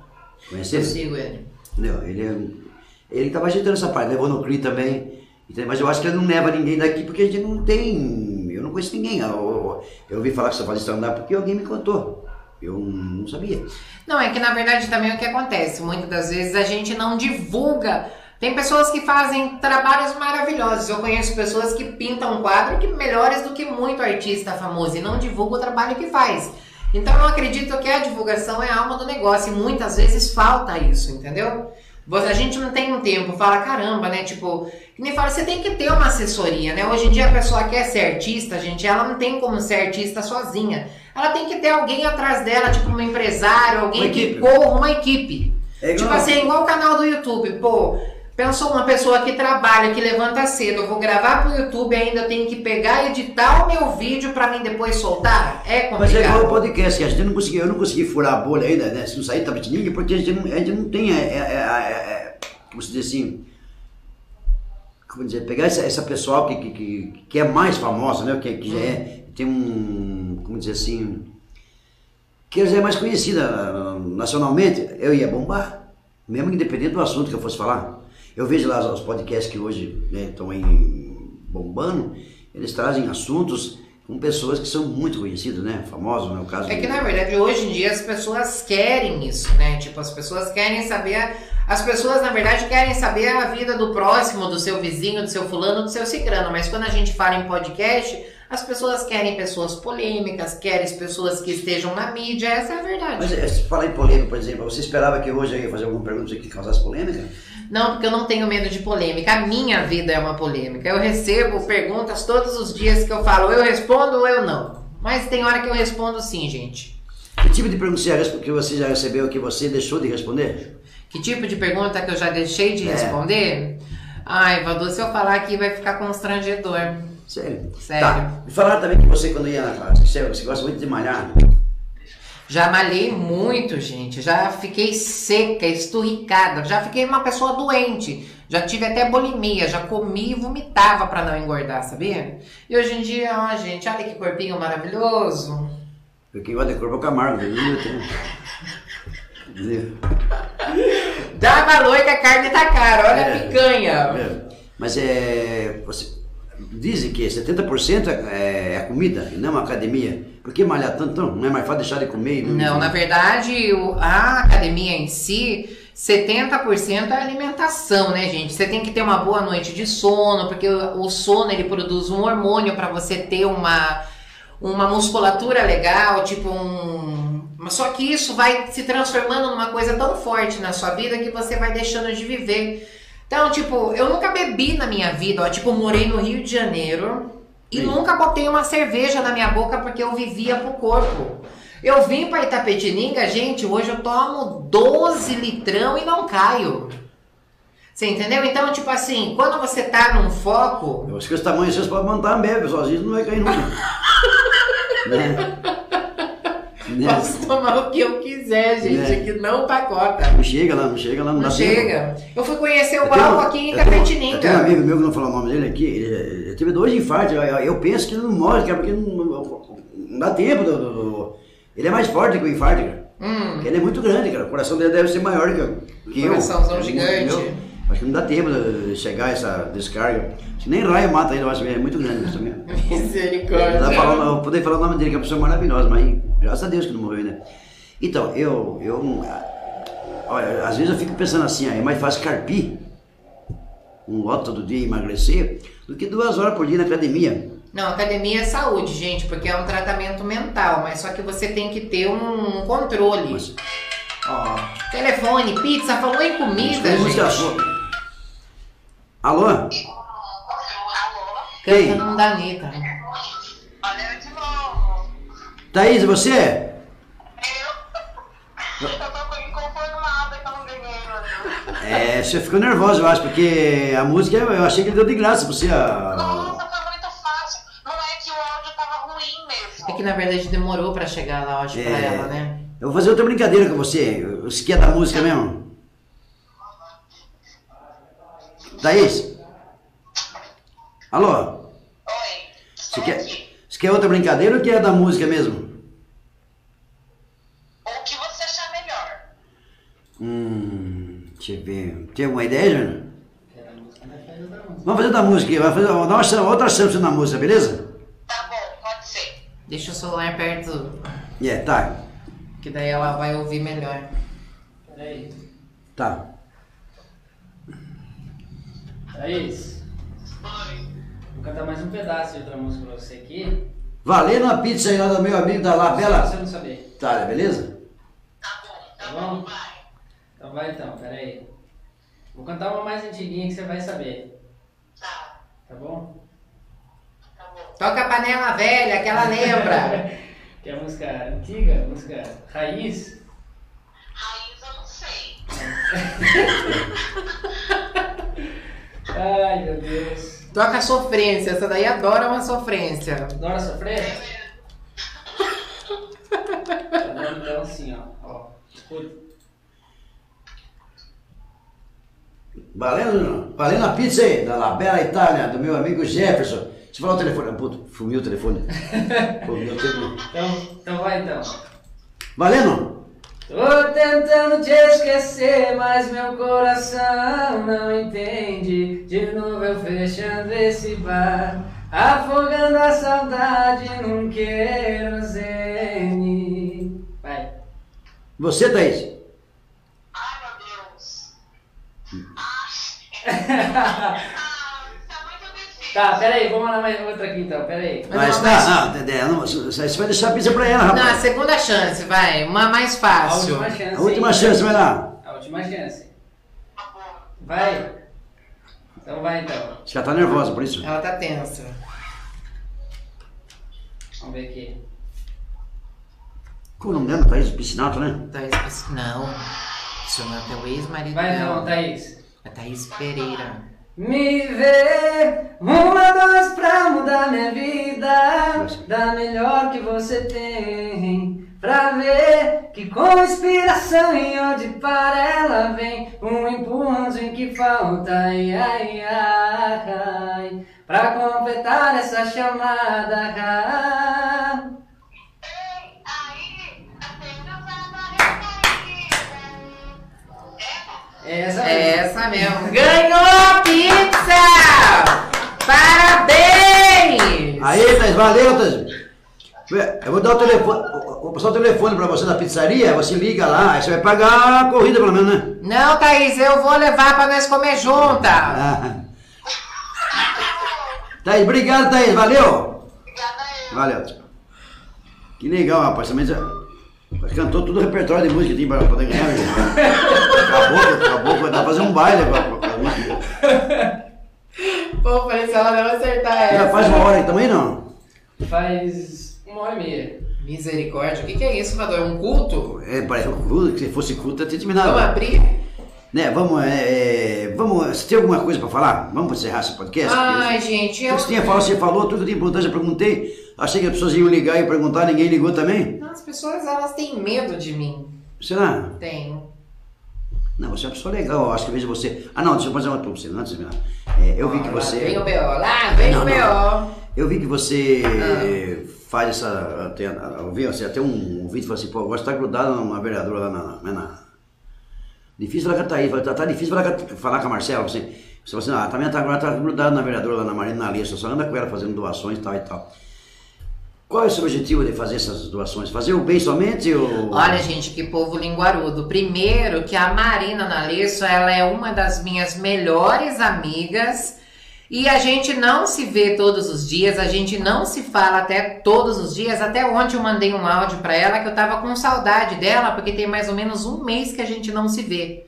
Conhece Eu ele? Entendeu? Ele é- ele estava ajeitando essa parte, levou no CRI também. entendeu? Mas eu acho que ele não leva ninguém daqui porque a gente não tem. Eu não conheço ninguém. Eu, eu, eu ouvi falar que você faz stand-up porque alguém me contou. Eu não sabia. Não, é que na verdade também o que acontece, muitas das vezes a gente não divulga. Tem pessoas que fazem trabalhos maravilhosos. Eu conheço pessoas que pintam um quadro que melhores do que muito artista famoso e não divulga o trabalho que faz. Então eu acredito que a divulgação é a alma do negócio e muitas vezes falta isso, entendeu? A gente não tem um tempo, fala caramba, né? Tipo, que nem fala, você tem que ter uma assessoria, né? Hoje em dia a pessoa quer ser artista, gente, ela não tem como ser artista sozinha. Ela tem que ter alguém atrás dela, tipo um empresário, alguém Uma que equipe. corra uma equipe. É igual- Tipo assim, igual o canal do YouTube, pô. Pensou uma pessoa que trabalha, que levanta cedo, eu vou gravar pro YouTube ainda, tenho que pegar e editar o meu vídeo pra mim depois soltar? É Mas é igual o complicado. podcast, que a gente não conseguiu, eu não consegui furar a bolha ainda, né? Se não sair Tapetininga, porque a gente não, a gente não tem, é, é, é, é, é, como se diz assim, como dizer, pegar essa, essa pessoal que, que, que, que é mais famosa, né? Que, que já é, tem um, como dizer assim, que já é mais conhecida ah, nacionalmente, eu ia bombar, mesmo independente do assunto que eu fosse falar. Eu vejo lá os podcasts que hoje né, estão aí bombando, eles trazem assuntos com pessoas que são muito conhecidas, né? Famosos, no caso. É que na verdade hoje em dia as pessoas querem isso, né? Tipo, as pessoas querem saber. a- As pessoas, na verdade, querem saber a vida do próximo, do seu vizinho, do seu fulano, do seu cicrano. Mas quando a gente fala em podcast, as pessoas querem pessoas polêmicas, querem pessoas que estejam na mídia, essa é a verdade. Mas é, se falar em polêmica, por exemplo, você esperava que hoje eu ia fazer alguma pergunta que causasse polêmica? Não, porque eu não tenho medo de polêmica. A minha vida é uma polêmica. Eu recebo perguntas todos os dias que eu falo, eu respondo ou eu não. Mas tem hora que eu respondo sim, gente. Que tipo de pergunta você já, respo- que você já recebeu que você deixou de responder? Que tipo de pergunta que eu já deixei de É. responder? Ai, Valdu, se eu falar aqui vai ficar constrangedor. Sério? Sério. Tá. Me falaram também que você, quando ia na classe, você, você gosta muito de malhar. Já malhei muito, gente. Já fiquei seca, esturricada. Já fiquei uma pessoa doente. Já tive até bulimia. Já comi e vomitava pra não engordar, sabia? E hoje em dia, ó, gente, olha que corpinho maravilhoso. Porque gosta de corpo é o Camargo? Eu Dá valor que a carne tá cara. Olha É. a picanha. É. Mas é. Você, dizem que 70% é, é comida e não uma academia. Por que malhar tanto? Não é mais fácil deixar de comer? e Não, na verdade, a academia em si, 70% é alimentação, né, gente? Você tem que ter uma boa noite de sono, porque o, o sono ele produz um hormônio para você ter uma, uma musculatura legal, tipo um. mas Só que isso vai se transformando numa coisa tão forte na sua vida que você vai deixando de viver. Então, tipo, eu nunca bebi na minha vida, ó, tipo, morei no Rio de Janeiro e Sim. nunca botei uma cerveja na minha boca porque eu vivia pro corpo. Eu vim pra Itapetininga, gente, hoje eu tomo 12 litrão e não caio. Você entendeu? Então, tipo assim, quando você tá num foco, Eu acho que esse tamanho vocês podem montar bebe, sozinho não vai cair nunca. né? Né? posso tomar o que eu quiser, gente, Né? que não pacota. Não chega lá, não chega lá, não, Não dá tempo. chega. Eu fui conhecer o Eu aqui em eu Eu tenho um Itapetininga. amigo meu que não falar o nome dele aqui, ele, ele teve dois infartos. Eu, eu- eu penso que ele não morre, cara, porque não, não dá tempo. Do, do- do- ele é mais forte que o infarto, cara. Hum, Porque ele é muito grande, cara. O coração dele deve ser maior que, eu- que eu. Coraçãozão É muito- gigante. meu, Acho que não dá tempo de chegar a essa descarga. Que nem raio mata ele, eu acho que é muito grande. Isso mesmo. Não dá pra misericórdia. eu poder falar o nome dele, que é uma pessoa maravilhosa, mas graças a Deus que não morreu, né? Então, eu, eu, olha, às vezes eu fico pensando assim, ó, é mais fácil carpir um lote todo dia e emagrecer do que duas horas por dia na academia. Não, academia é saúde, gente, porque é um tratamento mental, mas só que você tem que ter um controle. Mas, Ó, telefone, pizza, falou em comida, gente. sua. Alô? Alô? Quem? Canta não dá Anitta. Thaís, você? Eu? Eu tô inconformada que eu não ganhei, mano. É, você ficou nervosa, eu acho, porque a música eu achei que ele deu de graça pra você. A... Nossa, foi muito fácil. Não é que o áudio tava ruim mesmo. É que na verdade demorou pra chegar lá, eu acho, pra É. ela, né? Eu vou fazer outra brincadeira com você. Você quer da música mesmo? Thaís? Alô? Oi. Você quer, você quer outra brincadeira ou quer da música mesmo? O que você achar melhor? Hum, deixa eu ver. Tem alguma ideia, Júnior? Vamos fazer da música aqui. Vamos fazer, vamos dar uma, outra chance na música, beleza? Tá bom, pode ser. Deixa o celular perto. É, tá. Que daí ela vai ouvir melhor. Peraí. Tá. Thaís, vou cantar mais um pedaço de outra música pra você aqui. Valendo a pizza aí lá do meu amigo da Labela. você não saber. Tá, beleza? Tá bom, tá Tá bom, bom? vai. Então vai então, peraí. Vou cantar uma mais antiguinha que você vai saber. Tá, Tá bom? tá bom. Toca a panela velha, que ela lembra. Que é a música antiga, música raiz. Raiz eu não sei. Ai, meu Deus. Toca a sofrência, essa daí adora uma sofrência. Adora sofrer? Tá dando então assim, ó. ó. Escuta. Valendo, valendo a pizza aí, da Labela Itália, do meu amigo Jefferson. Você falou o telefone, puto, fumiu o telefone. Fumiu o telefone. Então, então vai então. Valendo? Tô tentando te esquecer, mas meu coração não entende. De novo eu fechando esse bar, afogando a saudade num querosene. Vai. Você, Thaís? Ai, meu Deus. Tá, peraí, vamos lá mais outra aqui então, peraí. Mas não, tá, mas- ah, Dedé, não, você vai deixar a pizza pra ela, Não, a rapaz. segunda chance, vai. Uma mais A fácil. última chance. A última chance, vai lá. A última chance. Tá. Vai. Então vai então. Acho que ela tá nervosa por isso. Ela tá tensa. Vamos ver aqui. Qual o nome dela? Thaís Piscinato, né? Thaís Pes- Não. Seu nome é o ex-marido Vai dela. Thaís. É Thaís Pereira. Me vê, uma, dois pra mudar minha vida, da melhor que você tem. Pra ver que com inspiração e onde para ela vem, um empurrãozinho que falta, ai, ai, ai, pra completar essa chamada. ai. É, É essa É mesmo. essa mesmo. Ganhou a pizza! Parabéns! Aí, Thaís, valeu, Thaís. Eu vou dar o telefone, vou passar o telefone pra você na pizzaria, você liga lá, aí você vai pagar a corrida pelo menos, né? Não, Thaís, eu vou levar pra nós comer junta. Ah. Thaís, obrigado, Thaís, valeu. Obrigada eu. Valeu. Que legal, rapaz, também já cantou todo o repertório de música que tinha pra poder ganhar. né? Acabou, acabou, vai dar pra fazer um baile pra, pra, pra música. Pô, falei se ela não acertar Já essa. faz uma hora aí também, não? Faz uma hora e meia. Misericórdia, o que, que é isso, Vador? É um culto? É, parece um culto, que se fosse culto, até Vamos terminado. abrir? Né, vamos, é, é, vamos, você tem alguma coisa pra falar? Vamos encerrar esse podcast? Ai, gente, eu. você tinha falado, você falou, tudo que eu tinha perguntado, já perguntei. Achei que as pessoas iam ligar e perguntar, ninguém ligou também. As pessoas, elas têm medo de mim. Será? Tem. Não, você é uma pessoa legal, eu acho que eu vejo você. Ah, não, deixa eu fazer uma pergunta pra você, antes de terminar. É, eu vi que você. Vem o B.O., lá vem Não, o não. B.O. Eu vi que você Ah. faz essa. Tem, eu vi assim, até um, vídeo falou assim, pô, gosto de estar grudado numa vereadora lá na. na, na- Difícil falar com a Thaís, tá, tá difícil falar com a, falar com a Marcela, assim. Você falou assim, ah, também tá, agora tá grudado na vereadora lá na Marina na lista, só anda com ela fazendo doações e tal e tal. Qual é o seu objetivo de fazer essas doações? Fazer o bem somente ou. Olha, gente, que povo linguarudo. Primeiro, que a Marina Nalesso, ela é uma das minhas melhores amigas. E a gente não se vê todos os dias, a gente não se fala até todos os dias. Até ontem eu mandei um áudio pra ela que eu tava com saudade dela, porque tem mais ou menos um mês que a gente não se vê.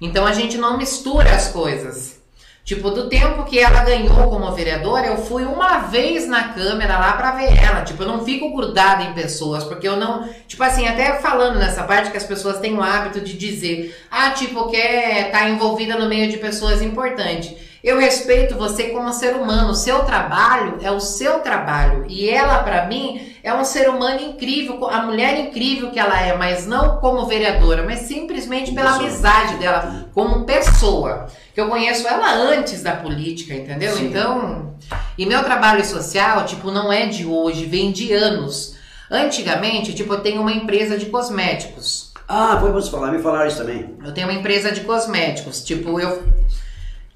Então a gente não mistura as coisas. Tipo, do tempo que ela ganhou como vereadora, eu fui uma vez na câmera lá pra ver ela. Tipo, eu não fico grudada em pessoas, porque eu não. Tipo assim, até falando nessa parte que as pessoas têm o hábito de dizer, ah, tipo, quer estar envolvida no meio de pessoas importantes. Eu respeito você como ser humano. O seu trabalho é o seu trabalho. E ela, pra mim, é um ser humano incrível, a mulher incrível que ela é, mas não como vereadora, mas simplesmente pela Pessoa. amizade dela, como pessoa. Que eu conheço ela antes da política, entendeu? Sim. Então. E meu trabalho social, tipo, não é de hoje, vem de anos. Antigamente, tipo, eu tenho uma empresa de cosméticos. Ah, foi você falar, me falaram isso também. Eu tenho uma empresa de cosméticos, tipo, eu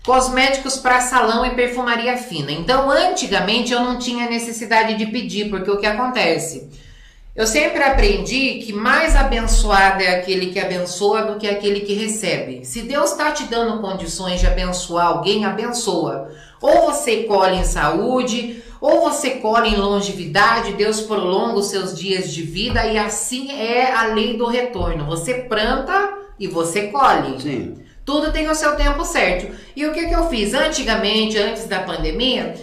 cosméticos para salão e perfumaria fina. Então, antigamente eu não tinha necessidade de pedir, porque o que acontece? Eu sempre aprendi que mais abençoado é aquele que abençoa do que aquele que recebe. Se Deus está te dando condições de abençoar alguém, abençoa. Ou você colhe em saúde, ou você colhe em longevidade, Deus prolonga os seus dias de vida e assim é a lei do retorno. Você planta e você colhe. Sim. Tudo tem o seu tempo certo. E o que, que eu fiz? Antigamente, antes da pandemia,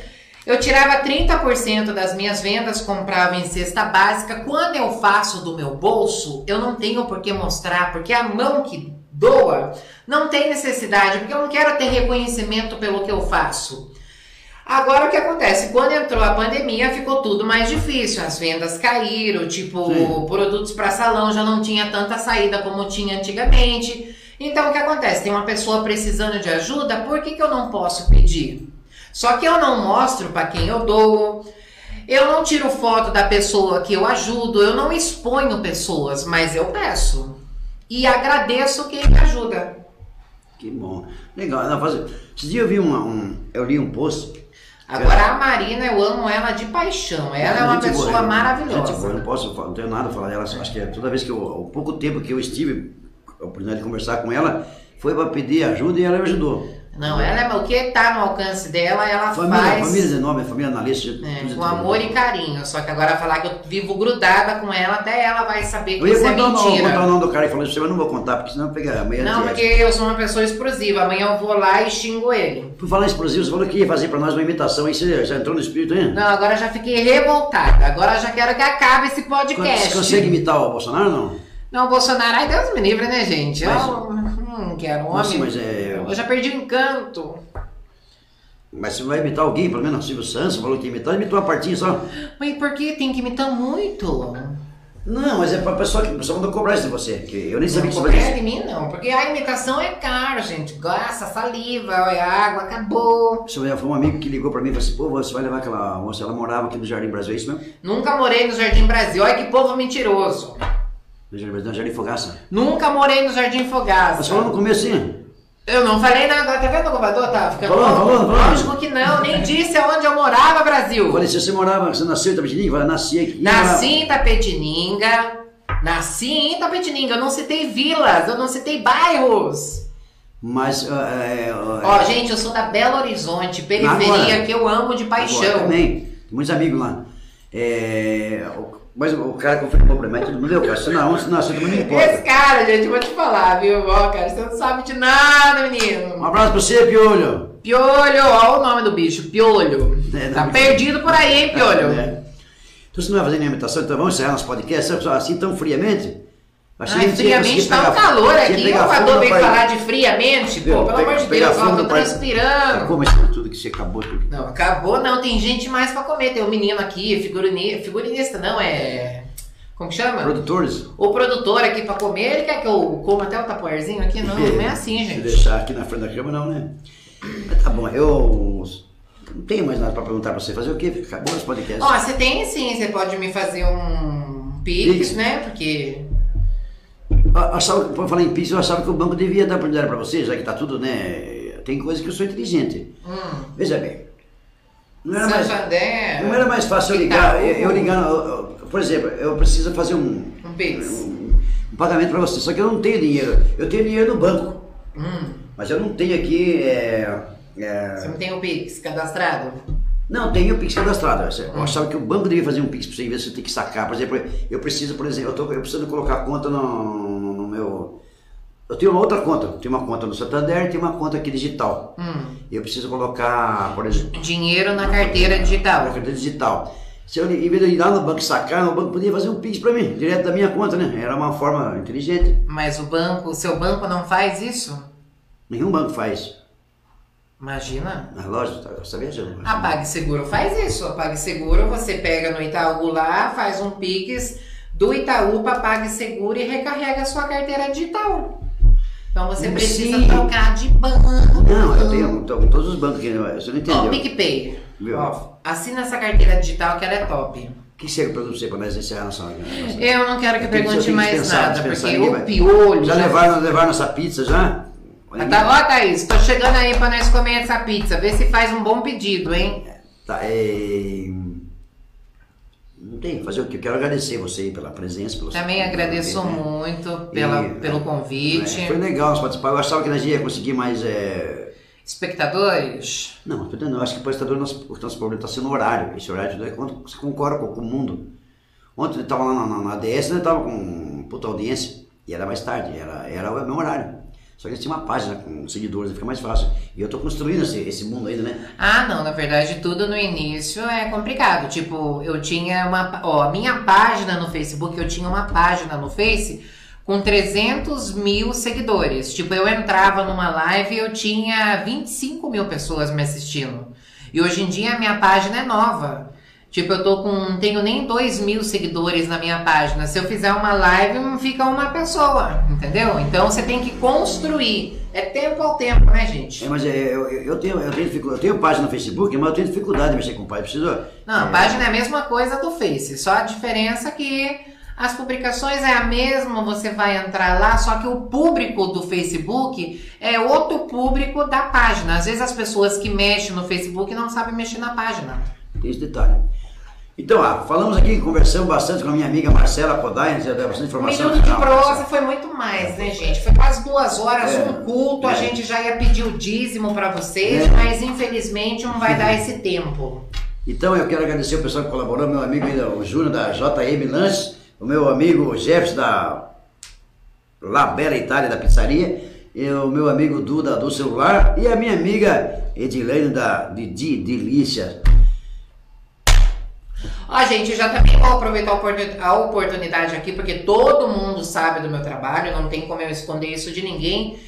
eu tirava 30% das minhas vendas, comprava em cesta básica. Quando eu faço do meu bolso, eu não tenho por que mostrar, porque a mão que doa não tem necessidade, porque eu não quero ter reconhecimento pelo que eu faço. Agora o que acontece? Quando entrou a pandemia, ficou tudo mais difícil. As vendas caíram, tipo, Sim. produtos para salão já não tinha tanta saída como tinha antigamente. Então o que acontece? Tem uma pessoa precisando de ajuda, por que, que eu não posso pedir? Só que eu não mostro para quem eu dou. Eu não tiro foto da pessoa que eu ajudo, eu não exponho pessoas, mas eu peço. E agradeço quem me ajuda. Que bom. Legal. Ela faz... Esses dias eu vi uma, um. Eu li um post. Agora a Marina, eu amo ela de paixão. Ela é uma Gente pessoa boa, Gente boa, eu maravilhosa. não posso, não tenho nada a falar dela. Acho que é toda vez que eu, o pouco tempo que eu estive, a oportunidade de conversar com ela, foi para pedir ajuda e ela me ajudou. Não, ela é o que tá no alcance dela, ela Família, faz família de nome, família analista. é, com amor e carinho. Só que agora falar que eu vivo grudada com ela, até ela vai saber que Eu isso é contar, o nome- contar o mentira. nome do cara e falou isso, mas não vou contar, porque senão pega amanhã. Não, de- porque eu sou uma pessoa explosiva. Amanhã eu vou lá e xingo ele. Por falar explosivo, você falou que ia fazer para nós uma imitação aí, você já entrou no espírito hein? Não, agora eu já fiquei revoltada. Agora eu já quero que acabe esse Você podcast. consegue imitar o Bolsonaro ou não? Não, o Bolsonaro, ai Deus me livre, né, gente? Eu Mas- não quero homem. Nossa, mas é- Eu já perdi o encanto. Mas você vai imitar alguém, pelo menos o Silvio Santos, você falou que imitar, imitou uma partinha só. Mas por que tem que imitar muito? Não, mas é pra pessoa que pessoa mandou cobrar isso de você, que eu nem sabia Não cobrar é isso. de mim, não. Porque a imitação é caro, gente. Gasta saliva, é água, acabou. Isso foi um amigo que ligou pra mim e falou assim, pô, você vai levar aquela moça, ela morava aqui no Jardim Brasil, é isso mesmo? Nunca morei no Jardim Brasil. Olha que povo mentiroso. No Jardim Fogaça. Nunca morei no Jardim Fogaça. Você falou no começo assim? Eu não falei nada, tá vendo o governador? Tá ficando Falou, falou, falou. Lógico que não, nem disse aonde eu morava, Brasil. Eu falei, se você morava, você nasceu em Itapetininga? Vai nasci aqui. Nasci em Itapetininga, nasci em Itapetininga, eu não citei vilas, eu não citei bairros. Mas, ah, é, ah, Ó, gente, eu sou da Belo Horizonte, periferia Agora. que eu amo de agora paixão. também, tem muitos amigos lá. É, mas o cara confirmou pra mim, todo mundo deu, cara, você não, você nasceu, também não Esse importa. cara, gente, eu vou te falar, viu? Ó, cara, você não sabe de nada, Um menino. abraço pra você, Piolho. Piolho, ó o nome do bicho, Piolho. É, Tá não- perdido por aí, hein, Piolho? É. Então você não vai fazer nenhuma imitação, então vamos encerrar nosso podcast, assim tão friamente? Achei Ai, você friamente tá um calor você aqui. O Equador veio falar de friamente. Pô, pelo amor de Deus, ó, fogo tô transpirando. Tudo que você acabou tudo. Não, acabou não, tem gente mais pra comer. Tem um menino aqui, figurini, figurinista, não, é. Como que chama? Produtores, O produtor aqui pra comer, ele quer que eu coma até o tapoerzinho aqui? Não, não é assim, se gente. deixar aqui na frente da câmera, não, né? Mas tá bom, eu não tenho mais nada pra perguntar pra você. Fazer o quê? Acabou esse podcast. Ó, você tem sim, você pode me fazer um pix, né? Porque. Eu Achava, por falar em Pix, eu achava que o banco devia dar oportunidade pra você, já que tá tudo, né? Tem coisa que eu sou inteligente. Hum, Veja bem. Não era mais, não era mais fácil eu ligar, eu, eu ligar, eu- por exemplo, eu preciso fazer um, Um um, um pagamento pra você, só que eu não tenho dinheiro. Eu tenho dinheiro no banco, Hum, mas eu não tenho aqui. é, é, você não tem o pix cadastrado? Não, tem o Pix cadastrado. Eu achava que o banco devia fazer um Pix para você, em vez de você ter que sacar. Por exemplo, eu preciso, por exemplo, eu, tô, eu preciso colocar a conta no, no- no meu. Eu tenho uma outra conta. Eu tenho uma conta no Santander e tenho uma conta aqui digital. Hum, Eu preciso colocar, por exemplo, dinheiro na carteira digital. na carteira digital. Se eu, em vez de ir lá no banco sacar, o banco podia fazer um Pix para mim, direto da minha conta, né? Era uma forma inteligente. Mas o banco, o seu banco não faz isso? Nenhum banco faz. Imagina. Na loja, tá, você viajando. A PagSeguro faz isso. A PagSeguro você pega no Itaú lá, faz um Pix do Itaú para PagSeguro e recarrega a sua carteira digital. Então você Sim. precisa trocar de banco. Não, eu tenho tô com todos os bancos aqui, você não Ó, entendeu. PicPay. Viu? Ó, assina essa carteira digital que ela é top. O que chega para você para nós encerrar nossa nossa- Eu não quero que Eu tenho- eu pergunte mais dispensar, nada, dispensar, porque ninguém o piolho. Já levaram, levaram essa pizza já? Ah, Tá, ó, Thaís, tô chegando aí pra nós comer essa pizza. Vê se faz um bom pedido, hein? Tá, é... Não tem, fazer o que? Eu quero agradecer você aí pela presença. Também agradeço muito pela, E, pelo convite. É, foi legal nós participar. Eu achava que nós ia conseguir mais. É... Espectadores, Não, eu acho que o nosso, o nosso problema está sendo o horário. Esse horário é quando você concorda com, o mundo. Ontem eu estava lá na, na, na ADS, eu estava com puta audiência. E era mais tarde, era, era o meu horário. Só que eles uma página com seguidores, fica mais fácil. E eu estou construindo esse, esse mundo ainda, né? Ah, não, na verdade tudo no início é complicado. Tipo, eu tinha uma, ó, a minha página no Facebook, eu tinha uma página no Face com 300 mil seguidores. Tipo, eu entrava numa live e eu tinha 25 mil pessoas me assistindo. E hoje em dia a minha página é nova. Tipo, eu tô com, não tenho nem 2 mil seguidores na minha página. Se eu fizer uma live, fica uma pessoa, entendeu? Então você tem que construir. É tempo ao tempo, né, gente? É, mas é, eu, eu, eu tenho, eu, tenho dificuldade, eu tenho página no Facebook, mas eu tenho dificuldade de mexer com o pai. Preciso. Não, a é, página é a mesma coisa do Face, só a diferença que as publicações é a mesma, você vai entrar lá, só que o público do Facebook é outro público da página. Às vezes as pessoas que mexem no Facebook não sabem mexer na página. Tem esse detalhe. Então, ah, falamos aqui, conversamos bastante com a minha amiga Marcela Podai, já deu bastante informação. minuto de prosa foi muito mais, né, gente? Foi quase duas horas, É, um culto, a é. gente já ia pedir o dízimo pra vocês, É. mas infelizmente não vai dar esse tempo. Então eu quero agradecer o pessoal que colaborou, meu amigo o Júnior da JM Lanches, o meu amigo Jefferson da La Bela Itália da pizzaria, e o meu amigo Duda do celular e a minha amiga Edilene da Didi Delícia. Ó, gente, eu já também vou aproveitar a oportun- a oportunidade aqui, porque todo mundo sabe do meu trabalho, não tem como eu esconder isso de ninguém.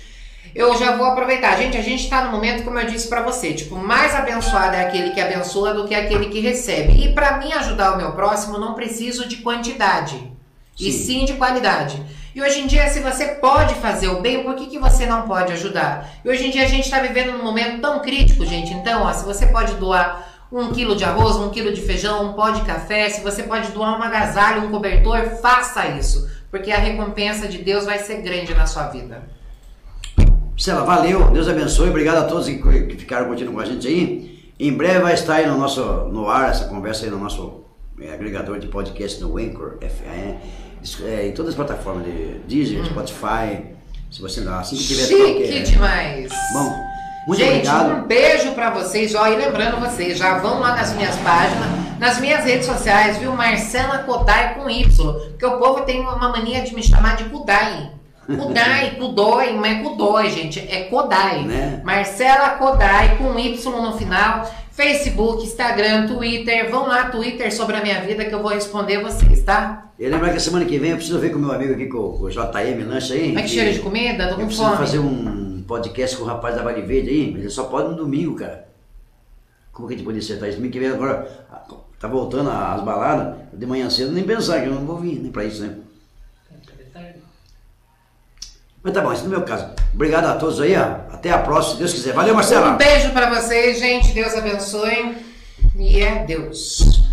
Eu já vou aproveitar. Gente, a gente tá no momento, como eu disse pra você, tipo, mais abençoado é aquele que abençoa do que aquele que recebe. E pra mim ajudar o meu próximo, não preciso de quantidade, e Sim. sim de qualidade. E hoje em dia, se você pode fazer o bem, por que, que você não pode ajudar? E hoje em dia a gente está vivendo num momento tão crítico, gente. Então, ó, se você pode doar um quilo de arroz, um quilo de feijão, um pó de café, se você pode doar um agasalho, um cobertor, faça isso. Porque a recompensa de Deus vai ser grande na sua vida. Marcela, valeu, Deus abençoe, obrigado a todos que ficaram curtindo com a gente aí. Em breve vai estar aí no nosso no ar essa conversa aí no nosso é, agregador de podcast no Anchor, FM, é, em todas as plataformas de Deezer, Spotify. Se você não, assim que tiver Chique qualquer- demais! Bom, muito Gente, obrigado. um beijo pra vocês. Ó, e lembrando vocês, já vão lá nas minhas páginas, nas minhas redes sociais, viu? Marcela Kodai com Y. Porque o povo tem uma mania de me chamar de Kudai. Kudai, Kudói, não é Kudói, gente. É Kodai. Né? Marcela Kodai com Y no final. Facebook, Instagram, Twitter. Vão lá, Twitter sobre a minha vida que eu vou responder vocês, tá? E lembrar que semana que vem eu preciso ver com o meu amigo aqui, com o JM Lanche aí. Como é que cheira de comida? Tô com preciso fome. fazer um podcast com o rapaz da Vale Verde aí, mas ele só pode no domingo, cara. Como que a gente pode acertar isso? Domingo que vem agora tá voltando as baladas, de manhã cedo nem pensar que eu não vou vir nem pra isso, né? Mas tá bom, esse no meu caso. Obrigado a todos aí, ó. Até a próxima, se Deus quiser. Valeu, Marcela! Um beijo pra vocês, gente. Deus abençoe. E é Deus.